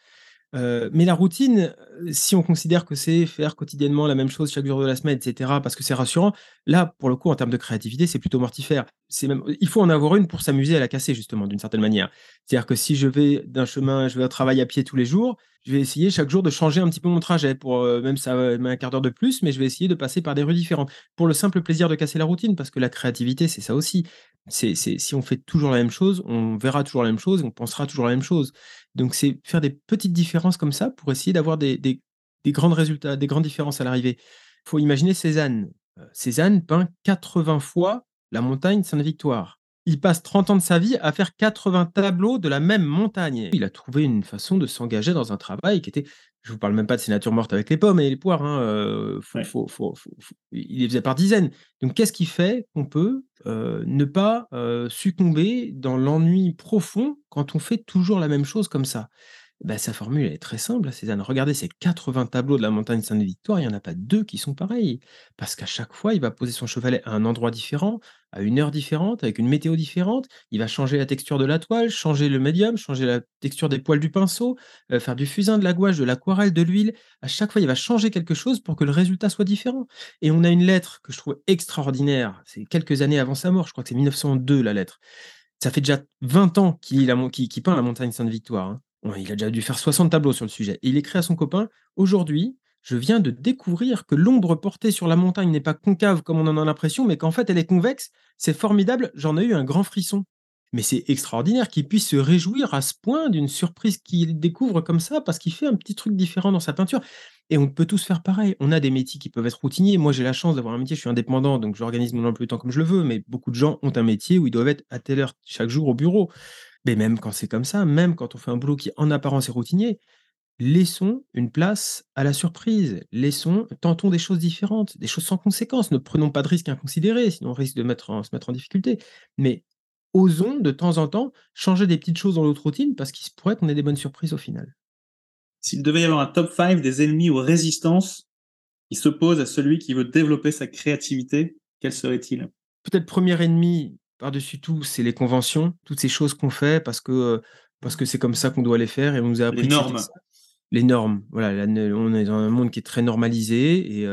Euh, mais la routine, si on considère que c'est faire quotidiennement la même chose chaque jour de la semaine, etc., parce que c'est rassurant, là, pour le coup, en termes de créativité, c'est plutôt mortifère. Même, il faut en avoir une pour s'amuser à la casser, justement, d'une certaine manière. C'est-à-dire que si je vais d'un chemin, je vais au travail à pied tous les jours, je vais essayer chaque jour de changer un petit peu mon trajet, pour euh, même ça va un quart d'heure de plus, mais je vais essayer de passer par des rues différentes, pour le simple plaisir de casser la routine, parce que la créativité, c'est ça aussi. C'est, si on fait toujours la même chose, on verra toujours la même chose, on pensera toujours la même chose. Donc, c'est faire des petites différences comme ça pour essayer d'avoir des, grands résultats, des grandes différences à l'arrivée. Il faut imaginer Cézanne. Euh, Cézanne peint 80 fois la montagne Sainte-Victoire. Il passe 30 ans de sa vie à faire 80 tableaux de la même montagne. Il a trouvé une façon de s'engager dans un travail qui était, je vous parle même pas de ses natures mortes avec les pommes et les poires, hein, euh, il les faisait par dizaines. Donc qu'est-ce qui fait qu'on peut euh, ne pas succomber dans l'ennui profond quand on fait toujours la même chose comme ça? Bah, sa formule est très simple, Cézanne. Regardez ces 80 tableaux de la montagne Sainte-Victoire, il y en a pas 2 qui sont pareils. Parce qu'à chaque fois, il va poser son chevalet à un endroit différent, à une heure différente, avec une météo différente. Il va changer la texture de la toile, changer le médium, changer la texture des poils du pinceau, heu, faire du fusain, de la gouache, de l'aquarelle, de l'huile. À chaque fois, il va changer quelque chose pour que le résultat soit différent. Et on a une lettre que je trouve extraordinaire, c'est quelques années avant sa mort, je crois que c'est 1902 la lettre. Ça fait déjà 20 ans qu'il peint la montagne Sainte-Victoire, hein. Il a déjà dû faire 60 tableaux sur le sujet. Et il écrit à son copain Aujourd'hui, je viens de découvrir que l'ombre portée sur la montagne n'est pas concave comme on en a l'impression, mais qu'en fait elle est convexe. C'est formidable, j'en ai eu un grand frisson. Mais c'est extraordinaire qu'il puisse se réjouir à ce point d'une surprise qu'il découvre comme ça, parce qu'il fait un petit truc différent dans sa peinture. Et on peut tous faire pareil. On a des métiers qui peuvent être routiniers. Moi, j'ai la chance d'avoir un métier, je suis indépendant, donc j'organise mon emploi du temps comme je le veux, mais beaucoup de gens ont un métier où ils doivent être à telle heure chaque jour au bureau. Mais même quand c'est comme ça, même quand on fait un boulot qui en apparence est routinier, laissons une place à la surprise. Laissons, tentons des choses différentes, des choses sans conséquence. Ne prenons pas de risques inconsidérés, sinon on risque de mettre se mettre en difficulté. Mais osons de temps en temps changer des petites choses dans notre routine parce qu'il se pourrait qu'on ait des bonnes surprises au final. S'il devait y avoir un top 5 des ennemis ou résistances qui s'opposent à celui qui veut développer sa créativité, quel serait-il? Peut-être premier ennemi, par-dessus tout, c'est les conventions, toutes ces choses qu'on fait parce que parce que c'est comme ça qu'on doit les faire et on nous a appris les normes. Les normes, voilà, on est dans un monde qui est très normalisé et,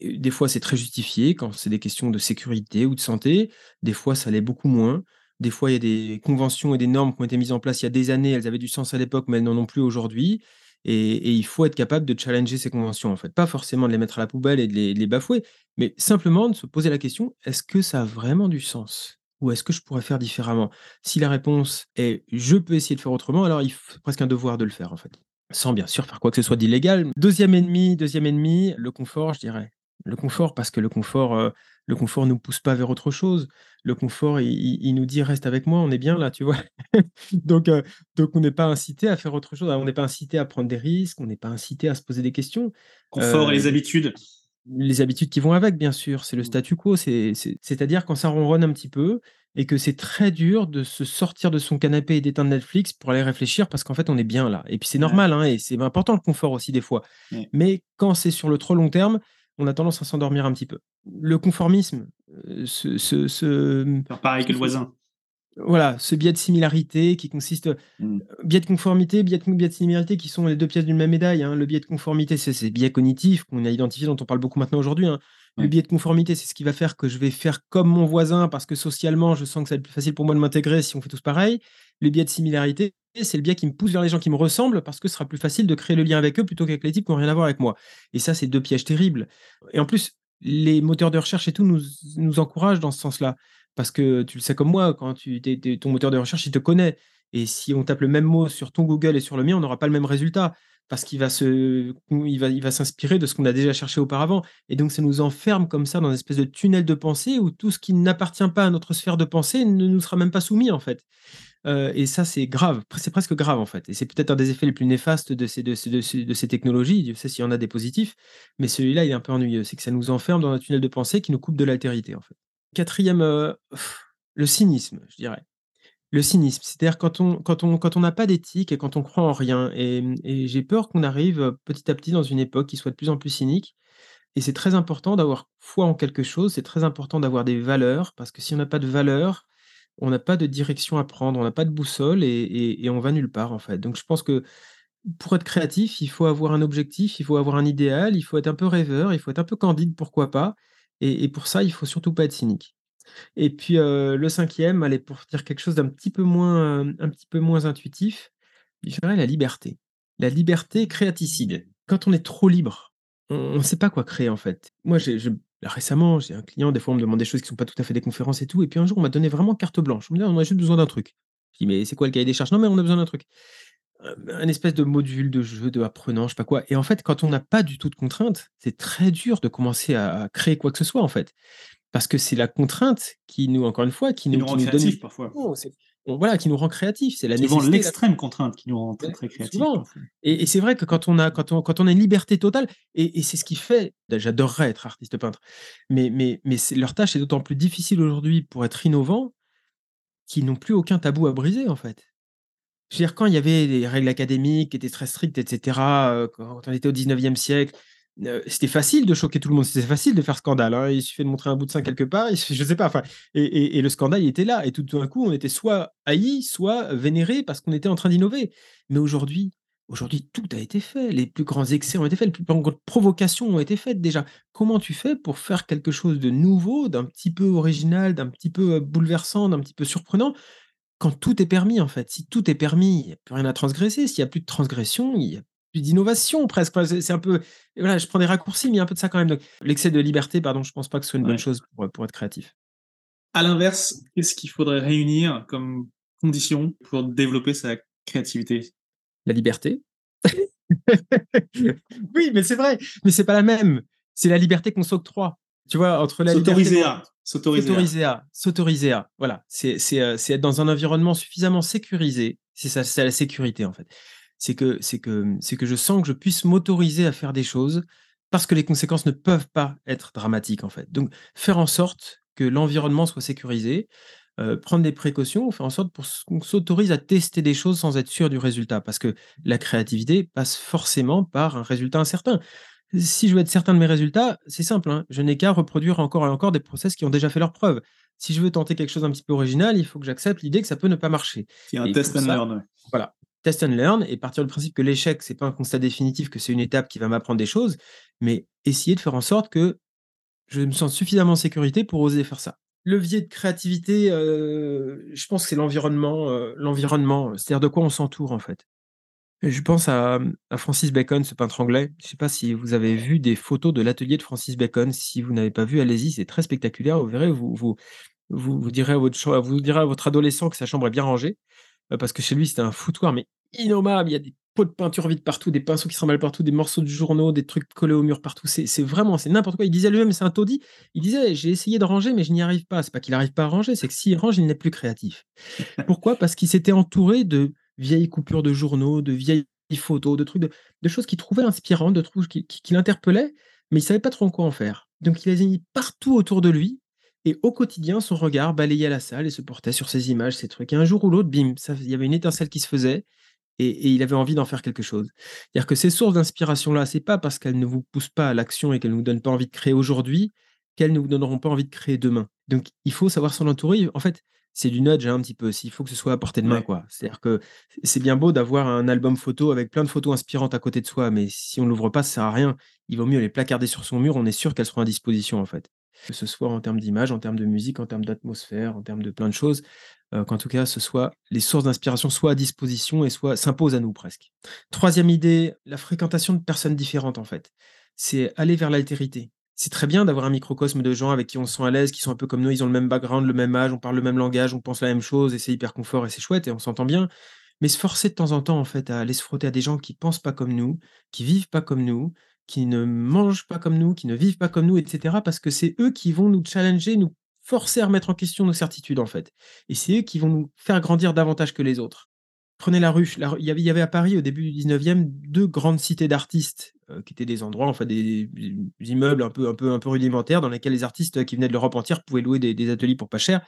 et des fois c'est très justifié quand c'est des questions de sécurité ou de santé, des fois ça l'est beaucoup moins. Des fois, il y a des conventions et des normes qui ont été mises en place il y a des années, elles avaient du sens à l'époque, mais elles n'en ont plus aujourd'hui. Et, il faut être capable de challenger ces conventions, en fait. Pas forcément de les mettre à la poubelle et de les, bafouer, mais simplement de se poser la question est-ce que ça a vraiment du sens? Ou est-ce que je pourrais faire différemment? Si la réponse est je peux essayer de faire autrement, alors il faut presque un devoir de le faire, en fait. Sans bien sûr faire quoi que ce soit d'illégal. Deuxième ennemi, deuxième ennemi, le confort, je dirais. Le confort, parce que le confort, euh, le confort nous pousse pas vers autre chose. Le confort, il, nous dit reste avec moi, on est bien là, tu vois. donc, euh, donc on n'est pas incité à faire autre chose. On n'est pas incité à prendre des risques, on n'est pas incité à se poser des questions. Confort et les euh, habitudes. Les habitudes qui vont avec, bien sûr, c'est le mmh. statu quo. C'est-à-dire quand ça ronronne un petit peu et que c'est très dur de se sortir de son canapé et d'éteindre Netflix pour aller réfléchir parce qu'en fait on est bien là. Et puis c'est normal, hein, et c'est important le confort aussi des fois. Mais quand c'est sur le trop long terme, on a tendance à s'endormir un petit peu. Le conformisme, euh, ce, ce, Faire pareil que le voisin. Voilà, ce biais de similarité qui consiste. Mmh. Euh, biais de conformité, biais de, biais de similarité qui sont les deux pièces d'une même médaille. Hein. Le biais de conformité, c'est ces biais cognitifs qu'on a identifiés, dont on parle beaucoup maintenant aujourd'hui. Hein. Le biais de conformité, c'est ce qui va faire que je vais faire comme mon voisin parce que socialement, je sens que ça va être plus facile pour moi de m'intégrer si on fait tous pareil. Le biais de similarité, c'est le biais qui me pousse vers les gens qui me ressemblent parce que ce sera plus facile de créer le lien avec eux plutôt qu'avec les types qui n'ont rien à voir avec moi. Et ça, c'est deux pièges terribles. Et en plus, les moteurs de recherche et tout nous, nous encouragent dans ce sens-là. Parce que tu le sais comme moi, quand tu, ton moteur de recherche, il te connaît. Et si on tape le même mot sur ton Google et sur le mien, on n'aura pas le même résultat parce qu'il va il va, il va s'inspirer de ce qu'on a déjà cherché auparavant. Et donc, ça nous enferme comme ça dans une espèce de tunnel de pensée où tout ce qui n'appartient pas à notre sphère de pensée ne nous sera même pas soumis, en fait. Euh, et ça, c'est grave, c'est presque grave en fait. Et c'est peut-être un des effets les plus néfastes de ces, de ces, de ces, technologies. Dieu sait s'il y en a des positifs, mais celui-là, il est un peu ennuyeux. C'est que ça nous enferme dans un tunnel de pensée qui nous coupe de l'altérité en fait. Quatrième, le cynisme, je dirais. Le cynisme, c'est-à-dire quand on quand on quand on n'a pas d'éthique et quand on croit en rien et j'ai peur qu'on arrive, petit à petit dans une époque qui soit de plus en plus cynique et c'est très important d'avoir foi en quelque chose, c'est très important d'avoir des valeurs parce que si on n'a pas de valeurs, on n'a pas de direction à prendre, on n'a pas de boussole et et on va nulle part, en fait. Donc je pense que pour être créatif, il faut avoir un objectif, il faut avoir un idéal, il faut être un peu rêveur, il faut être un peu candide, pourquoi pas et pour ça, il faut surtout pas être cynique. Et puis, le cinquième, allez, pour dire quelque chose d'un petit peu moins, un petit peu moins intuitif, je dirais la liberté. La liberté créaticide. Quand on est trop libre, on ne sait pas quoi créer, en fait. Moi, j'ai récemment, j'ai un client, des fois, on me demande des choses qui ne sont pas tout à fait des conférences et tout, et puis un jour, on m'a donné vraiment carte blanche. On me dit: «On a juste besoin d'un truc». Je dis: «Mais c'est quoi le cahier des charges?» «Non, mais on a besoin d'un truc». Un espèce de module de jeu, de apprenant, je sais pas quoi et en fait, quand on n'a pas du tout de contraintes, c'est très dur de commencer à créer quoi que ce soit, en fait. Parce que c'est la contrainte qui nous, encore une fois, qui, nous, rend créatifs parfois. voilà, qui nous rend créatifs. C'est la nécessité. l'extrême contrainte qui nous rend très, très créatifs. Et, c'est vrai que quand on a, quand on, quand on a une liberté totale, et, c'est ce qui fait, j'adorerais être artiste peintre, mais, mais, mais leur tâche est d'autant plus difficile aujourd'hui pour être innovant qu'ils n'ont plus aucun tabou à briser, en fait. Dire, quand il y avait des règles académiques qui étaient très strictes, etc., euh, quand on était au 19e siècle, euh, c'était facile de choquer tout le monde, c'était facile de faire scandale. Hein. Il suffit de montrer un bout de sein quelque part, je sais pas. Enfin, et, le scandale, était là. Et tout d'un coup, on était soit haï, soit vénéré parce qu'on était en train d'innover. Mais aujourd'hui, aujourd'hui, tout a été fait. Les plus grands excès ont été faits, les plus grandes provocations ont été faites déjà. Comment tu fais pour faire quelque chose de nouveau, d'un petit peu original, d'un petit peu euh, bouleversant, d'un petit peu surprenant quand tout est permis, en fait. Si tout est permis, il n'y a plus rien à transgresser. S'il y a plus de transgression, il y a plus d'innovation presque. Enfin, c'est un peu voilà, je prends des raccourcis, mais il y a un peu de ça quand même. Donc l'excès de liberté, pardon, je pense pas que ce soit une bonne chose pour, pour être créatif. À l'inverse, qu'est-ce qu'il faudrait réunir comme condition pour développer sa créativité? La liberté. Oui, mais c'est vrai, mais c'est pas la même. C'est la liberté qu'on s'octroie. Tu vois, entre la S'autoriser à. S'autoriser à. S'autoriser à, voilà, c'est c'est euh, c'est être dans un environnement suffisamment sécurisé. C'est ça, c'est la sécurité en fait. C'est que c'est que c'est que je sens que je puisse m'autoriser à faire des choses parce que les conséquences ne peuvent pas être dramatiques en fait. Donc faire en sorte que l'environnement soit sécurisé, euh, prendre des précautions, faire en sorte pour qu'on s'autorise à tester des choses sans être sûr du résultat, parce que la créativité passe forcément par un résultat incertain. Si je veux être certain de mes résultats, c'est simple, hein, je n'ai qu'à reproduire encore et encore des process qui ont déjà fait leurs preuves. Si je veux tenter quelque chose un petit peu original, il faut que j'accepte l'idée que ça peut ne pas marcher. C'est un Et test and ça- learn. Voilà, test and learn et partir du principe que l'échec, c'est pas un constat définitif, que c'est une étape qui va m'apprendre des choses, mais essayer de faire en sorte que je me sens suffisamment en sécurité pour oser faire ça. Levier de créativité, euh, je pense que c'est l'environnement, euh, l'environnement, c'est-à-dire de quoi on s'entoure en fait. Je pense à, Francis Bacon, ce peintre anglais. Je ne sais pas si vous avez vu des photos de l'atelier de Francis Bacon. Si vous n'avez pas vu, allez-y, c'est très spectaculaire. Vous verrez, vous, vous, vous, vous direz à votre, vous direz à votre adolescent que sa chambre est bien rangée, euh, parce que chez lui, c'était un foutoir, mais innommable. Il y a des pots de peinture vides partout, des pinceaux qui s'emballent partout, des morceaux de journaux, des trucs collés au mur partout. C'est c'est vraiment, c'est n'importe quoi. Il disait lui-même, c'est un taudis. Il disait, j'ai essayé de ranger, mais je n'y arrive pas. C'est pas qu'il n'arrive pas à ranger, c'est que s'il range, il n'est plus créatif. Pourquoi? Parce qu'il s'était entouré de vieilles coupures de journaux, de vieilles photos, de trucs, de, choses qu'il trouvait inspirantes, de trucs qui, l'interpellaient, mais il savait pas trop en quoi en faire. Donc il les a mis partout autour de lui, et au quotidien, son regard balayait la salle et se portait sur ces images, ces trucs. Et un jour ou l'autre, bim, il y avait une étincelle qui se faisait, et, et il avait envie d'en faire quelque chose. C'est-à-dire que ces sources d'inspiration-là, c'est pas parce qu'elles ne vous poussent pas à l'action et qu'elles ne vous donnent pas envie de créer aujourd'hui, qu'elles ne vous donneront pas envie de créer demain. Donc il faut savoir s'en entourer. En fait, c'est du nudge hein, un petit peu. S'il faut que ce soit à portée de main, Ouais. quoi. C'est-à-dire que c'est bien beau d'avoir un album photo avec plein de photos inspirantes à côté de soi, mais si on ne l'ouvre pas, ça sert à rien. Il vaut mieux les placarder sur son mur. On est sûr qu'elles seront à disposition, en fait. Que ce soit en termes d'image, en termes de musique, en termes d'atmosphère, en termes de plein de choses. euh, Qu'en tout cas, ce soit les sources d'inspiration soient à disposition et soit s'imposent à nous presque. Troisième idée, la fréquentation de personnes différentes, en fait. C'est aller vers l'altérité. C'est très bien d'avoir un microcosme de gens avec qui on se sent à l'aise, qui sont un peu comme nous, ils ont le même background, le même âge, on parle le même langage, on pense la même chose, et c'est hyper confort et c'est chouette et on s'entend bien. Mais se forcer de temps en temps, en fait, à aller se frotter à des gens qui pensent pas comme nous, qui vivent pas comme nous, qui ne mangent pas comme nous, qui ne vivent pas comme nous, etc. Parce que c'est eux qui vont nous challenger, nous forcer à remettre en question nos certitudes, en fait. Et c'est eux qui vont nous faire grandir davantage que les autres. Prenez la ruche. La il, y avait, à Paris, au début du 19e, deux grandes cités d'artistes, euh, qui étaient des endroits, enfin des, immeubles un peu, rudimentaires, dans lesquels les artistes euh, qui venaient de l'Europe entière pouvaient louer des, ateliers pour pas cher.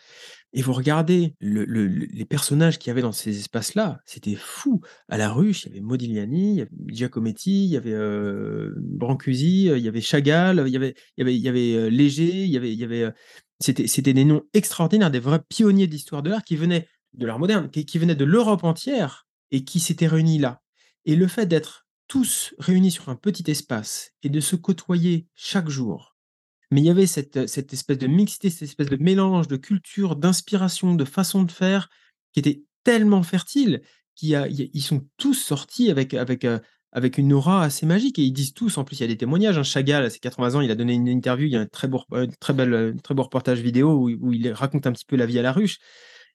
Et vous regardez le- le- le- les personnages qu'il y avait dans ces espaces-là, c'était fou. À la ruche, il y avait Modigliani, il y avait Giacometti, il y avait euh, Brancusi, euh, il y avait Chagall, il y avait, euh, Léger, il y avait, euh, c'était des noms extraordinaires, des vrais pionniers de l'histoire de l'art qui venaient de l'art moderne, qui, qui venaient de l'Europe entière et qui s'étaient réunis là. Et le fait d'être tous réunis sur un petit espace et de se côtoyer chaque jour, mais il y avait cette, cette espèce de mixité, cette espèce de mélange de culture, d'inspiration, de façon de faire qui était tellement fertile qu'ils sont tous sortis avec, avec, euh, avec une aura assez magique. Et ils disent tous, en plus, il y a des témoignages. Hein, Chagall, à ses 80 ans, il a donné une interview, il y a un très beau, un très bel, un très beau reportage vidéo où il raconte un petit peu la vie à la ruche.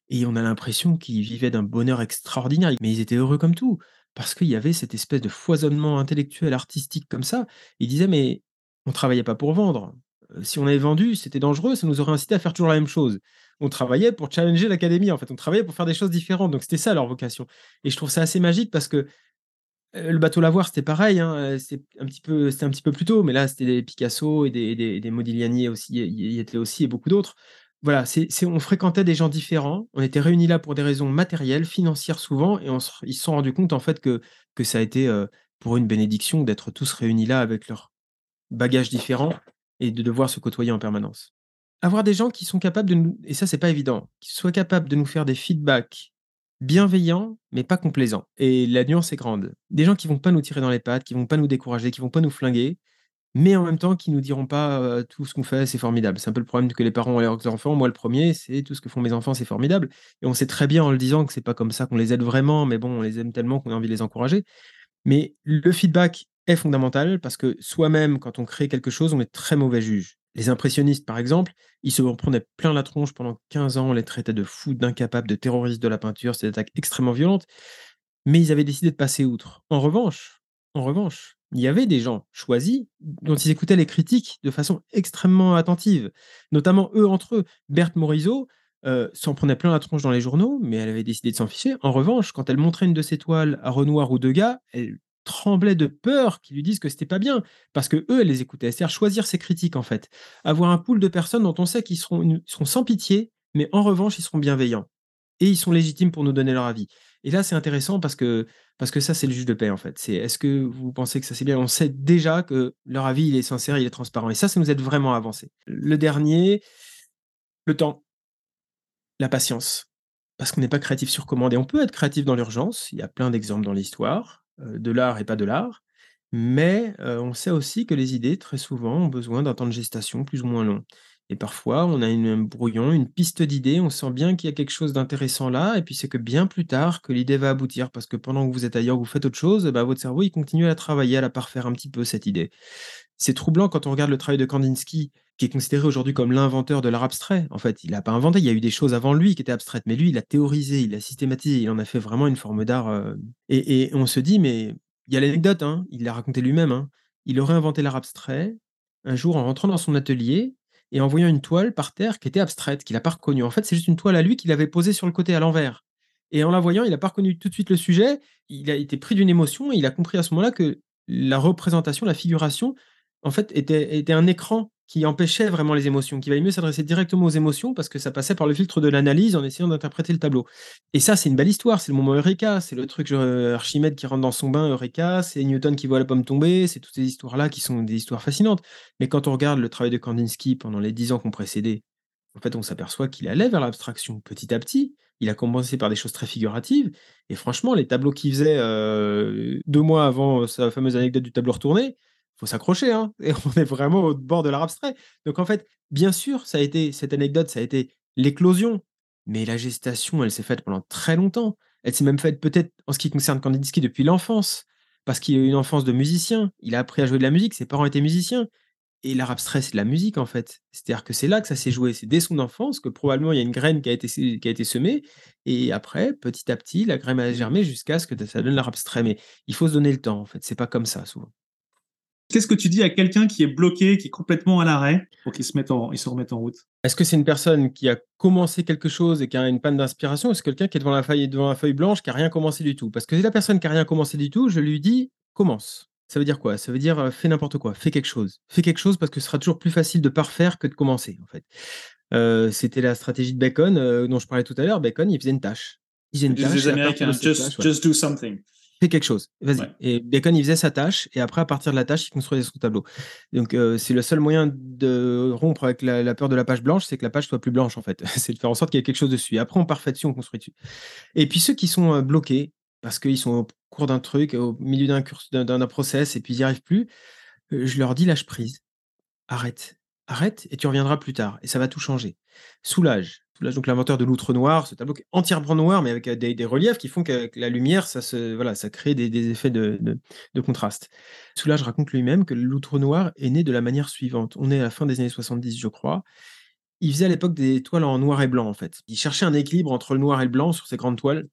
Et on a l'impression qu'ils vivaient d'un bonheur extraordinaire, mais ils étaient heureux comme tout, parce qu'il y avait cette espèce de foisonnement intellectuel, artistique comme ça. Ils disaient, mais on travaillait pas pour vendre. Euh, Si on avait vendu, c'était dangereux, ça nous aurait incité à faire toujours la même chose. On travaillait pour challenger l'académie, en fait. On travaillait pour faire des choses différentes. Donc c'était ça leur vocation. Et je trouve ça assez magique parce que euh, le bateau lavoir, c'était pareil. Hein, euh, c'était un petit peu, un petit peu plus tôt, mais là, c'était des Picasso et des, des, Modigliani aussi, y y étaient aussi et beaucoup d'autres. Voilà, c'est on fréquentait des gens différents, on était réunis là pour des raisons matérielles, financières souvent et ils se sont rendus compte en fait que que ça a été, heu, pour une bénédiction d'être tous réunis là avec leurs bagages différents et de devoir se côtoyer en permanence. Avoir des gens qui sont capables de nous et ça c'est pas évident, qui soient capables de nous faire des feedbacks bienveillants, mais pas complaisants et la nuance est grande. Des gens qui vont pas nous tirer dans les pattes, qui vont pas nous décourager, qui vont pas nous flinguer, mais en même temps qui nous diront pas, «Tout ce qu'on fait, c'est formidable». C'est un peu le problème que les parents ont avec leurs enfants. Moi, le premier, c'est: «Tout ce que font mes enfants, c'est formidable» et on sait très bien en le disant que c'est pas comme ça qu'on les aide vraiment, mais bon, on les aime tellement qu'on a envie de les encourager. Mais le feedback est fondamental parce que soi-même, quand on crée quelque chose, on est très mauvais juge. Les impressionnistes, par exemple, ils se prenaient plein la tronche pendant 15 ans, on les traitait de fous, d'incapables, de terroristes de la peinture, c'était des attaques extrêmement violentes, mais ils avaient décidé de passer outre. En revanche en revanche, il y avait des gens choisis dont ils écoutaient les critiques de façon extrêmement attentive, notamment eux entre eux. Berthe Morisot, heu, s'en prenait plein la tronche dans les journaux, mais elle avait décidé de s'en ficher. En revanche, quand elle montrait une de ses toiles à Renoir ou Degas, elle tremblait de peur qu'ils lui disent que c'était pas bien, parce qu'eux, elle les écoutait. C'est-à-dire choisir ses critiques, en fait. Avoir un pool de personnes dont on sait qu'ils seront ils seront sans pitié, mais en revanche, ils seront bienveillants et ils sont légitimes pour nous donner leur avis. Et là, c'est intéressant parce que parce que ça, c'est le juge de paix, en fait. C'est est-ce que vous pensez que ça c'est bien? On sait déjà que leur avis, il est sincère, il est transparent et ça, ça nous aide vraiment à avancer. Le dernier, le temps, la patience, parce qu'on n'est pas créatif sur commande et on peut être créatif dans l'urgence. Il y a plein d'exemples dans l'histoire, heu, de l'art et pas de l'art, mais heu, on sait aussi que les idées, très souvent, ont besoin d'un temps de gestation plus ou moins long et parfois, on a un brouillon, une piste d'idées, on sent bien qu'il y a quelque chose d'intéressant là et puis c'est que bien plus tard que l'idée va aboutir parce que pendant que vous êtes ailleurs, vous faites autre chose, bah, votre cerveau, il continue à la travailler, à la parfaire un petit peu cette idée. C'est troublant quand on regarde le travail de Kandinsky, qui est considéré aujourd'hui comme l'inventeur de l'art abstrait. En fait, il a pas inventé, il y a eu des choses avant lui qui étaient abstraites, mais lui, il a théorisé, il a systématisé, il en a fait vraiment une forme d'art, et et on se dit mais il y a l'anecdote, hein, il l'a raconté lui-même, hein. Il aurait inventé l'art abstrait, un jour en rentrant dans son atelier et en voyant une toile par terre qui était abstraite, qu'il a pas reconnue. En fait, c'est juste une toile à lui qu'il avait posée sur le côté à l'envers et en la voyant, il a pas reconnu tout de suite le sujet. Il a été pris d'une émotion et il a compris à ce moment-là que la représentation, la figuration, en fait, était était un écran qui empêchait vraiment les émotions, qu'il valait mieux s'adresser directement aux émotions parce que ça passait par le filtre de l'analyse en essayant d'interpréter le tableau. Et ça, c'est une belle histoire, c'est le moment Eureka, c'est le truc, heu, Archimède qui rentre dans son bain, Eureka, c'est Newton qui voit la pomme tomber, c'est toutes ces histoires-là qui sont des histoires fascinantes. Mais quand on regarde le travail de Kandinsky pendant les 10 ans qui ont précédé, en fait, on s'aperçoit qu'il allait vers l'abstraction petit à petit. Il a commencé par des choses très figuratives et franchement, les tableaux qu'il faisait, heu, 2 mois avant sa fameuse anecdote du tableau retourné, faut s'accrocher, hein et on est vraiment au bord de l'art abstrait. Donc en fait, bien sûr, ça a été cette anecdote, ça a été l'éclosion, mais la gestation, elle s'est faite pendant très longtemps. Elle s'est même faite peut-être, en ce qui concerne Kandinsky, depuis l'enfance, parce qu'il a eu une enfance de musicien. Il a appris à jouer de la musique, ses parents étaient musiciens et l'art abstrait, c'est de la musique, en fait. C'est-à-dire que c'est là que ça s'est joué. C'est dès son enfance que probablement il y a une graine qui a été qui a été semée et après, petit à petit, la graine a germé jusqu'à ce que ça donne l'art abstrait. Mais il faut se donner le temps, en fait. C'est pas comme ça, souvent. Qu'est-ce que tu dis à quelqu'un qui est bloqué, qui est complètement à l'arrêt, pour qu'il se mette en il se remette en route? Est-ce que c'est une personne qui a commencé quelque chose et qui a une panne d'inspiration ou c'est quelqu'un qui est devant la feuille devant la feuille blanche qui a rien commencé du tout? Parce que si la personne qui a rien commencé du tout, je lui dis: «Commence». Ça veut dire quoi? Ça veut dire, heu, fais n'importe quoi, fais quelque chose. Fais quelque chose parce que ce sera toujours plus facile de parfaire que de commencer, en fait. Heu, c'était la stratégie de Bacon, heu, dont je parlais tout à l'heure. Bacon, il faisait une tâche. Il faisait une Les tâche partir Américains, de cette just, tâche, ouais. just do something. Fais quelque chose, vas-y. Ouais. Et Bacon, il faisait sa tâche et après, à partir de la tâche, il construisait son tableau. Donc, heu, c'est le seul moyen de rompre avec la la peur de la page blanche, c'est que la page soit plus blanche, en fait. C'est de faire en sorte qu'il y ait quelque chose dessus. Et après, on parfait dessus, on construit dessus. Et puis ceux qui sont, heu, bloqués parce qu'ils sont au cours d'un truc, au milieu d'un process et puis ils y arrivent plus, heu, je leur dis: «Lâche prise, arrête, arrête et tu reviendras plus tard et ça va tout changer. Soulage». Donc l'inventeur de l'outre noir, ce tableau qui est entièrement noir, mais avec, heu, des reliefs qui font qu'avec la lumière, ça voilà, ça crée des effets de de de contraste. Soulage raconte lui-même que l'outre noir est né de la manière suivante. On est à la fin des années 70, je crois. Il faisait à l'époque des toiles en noir et blanc, en fait. Il cherchait un équilibre entre le noir et le blanc sur ses grandes toiles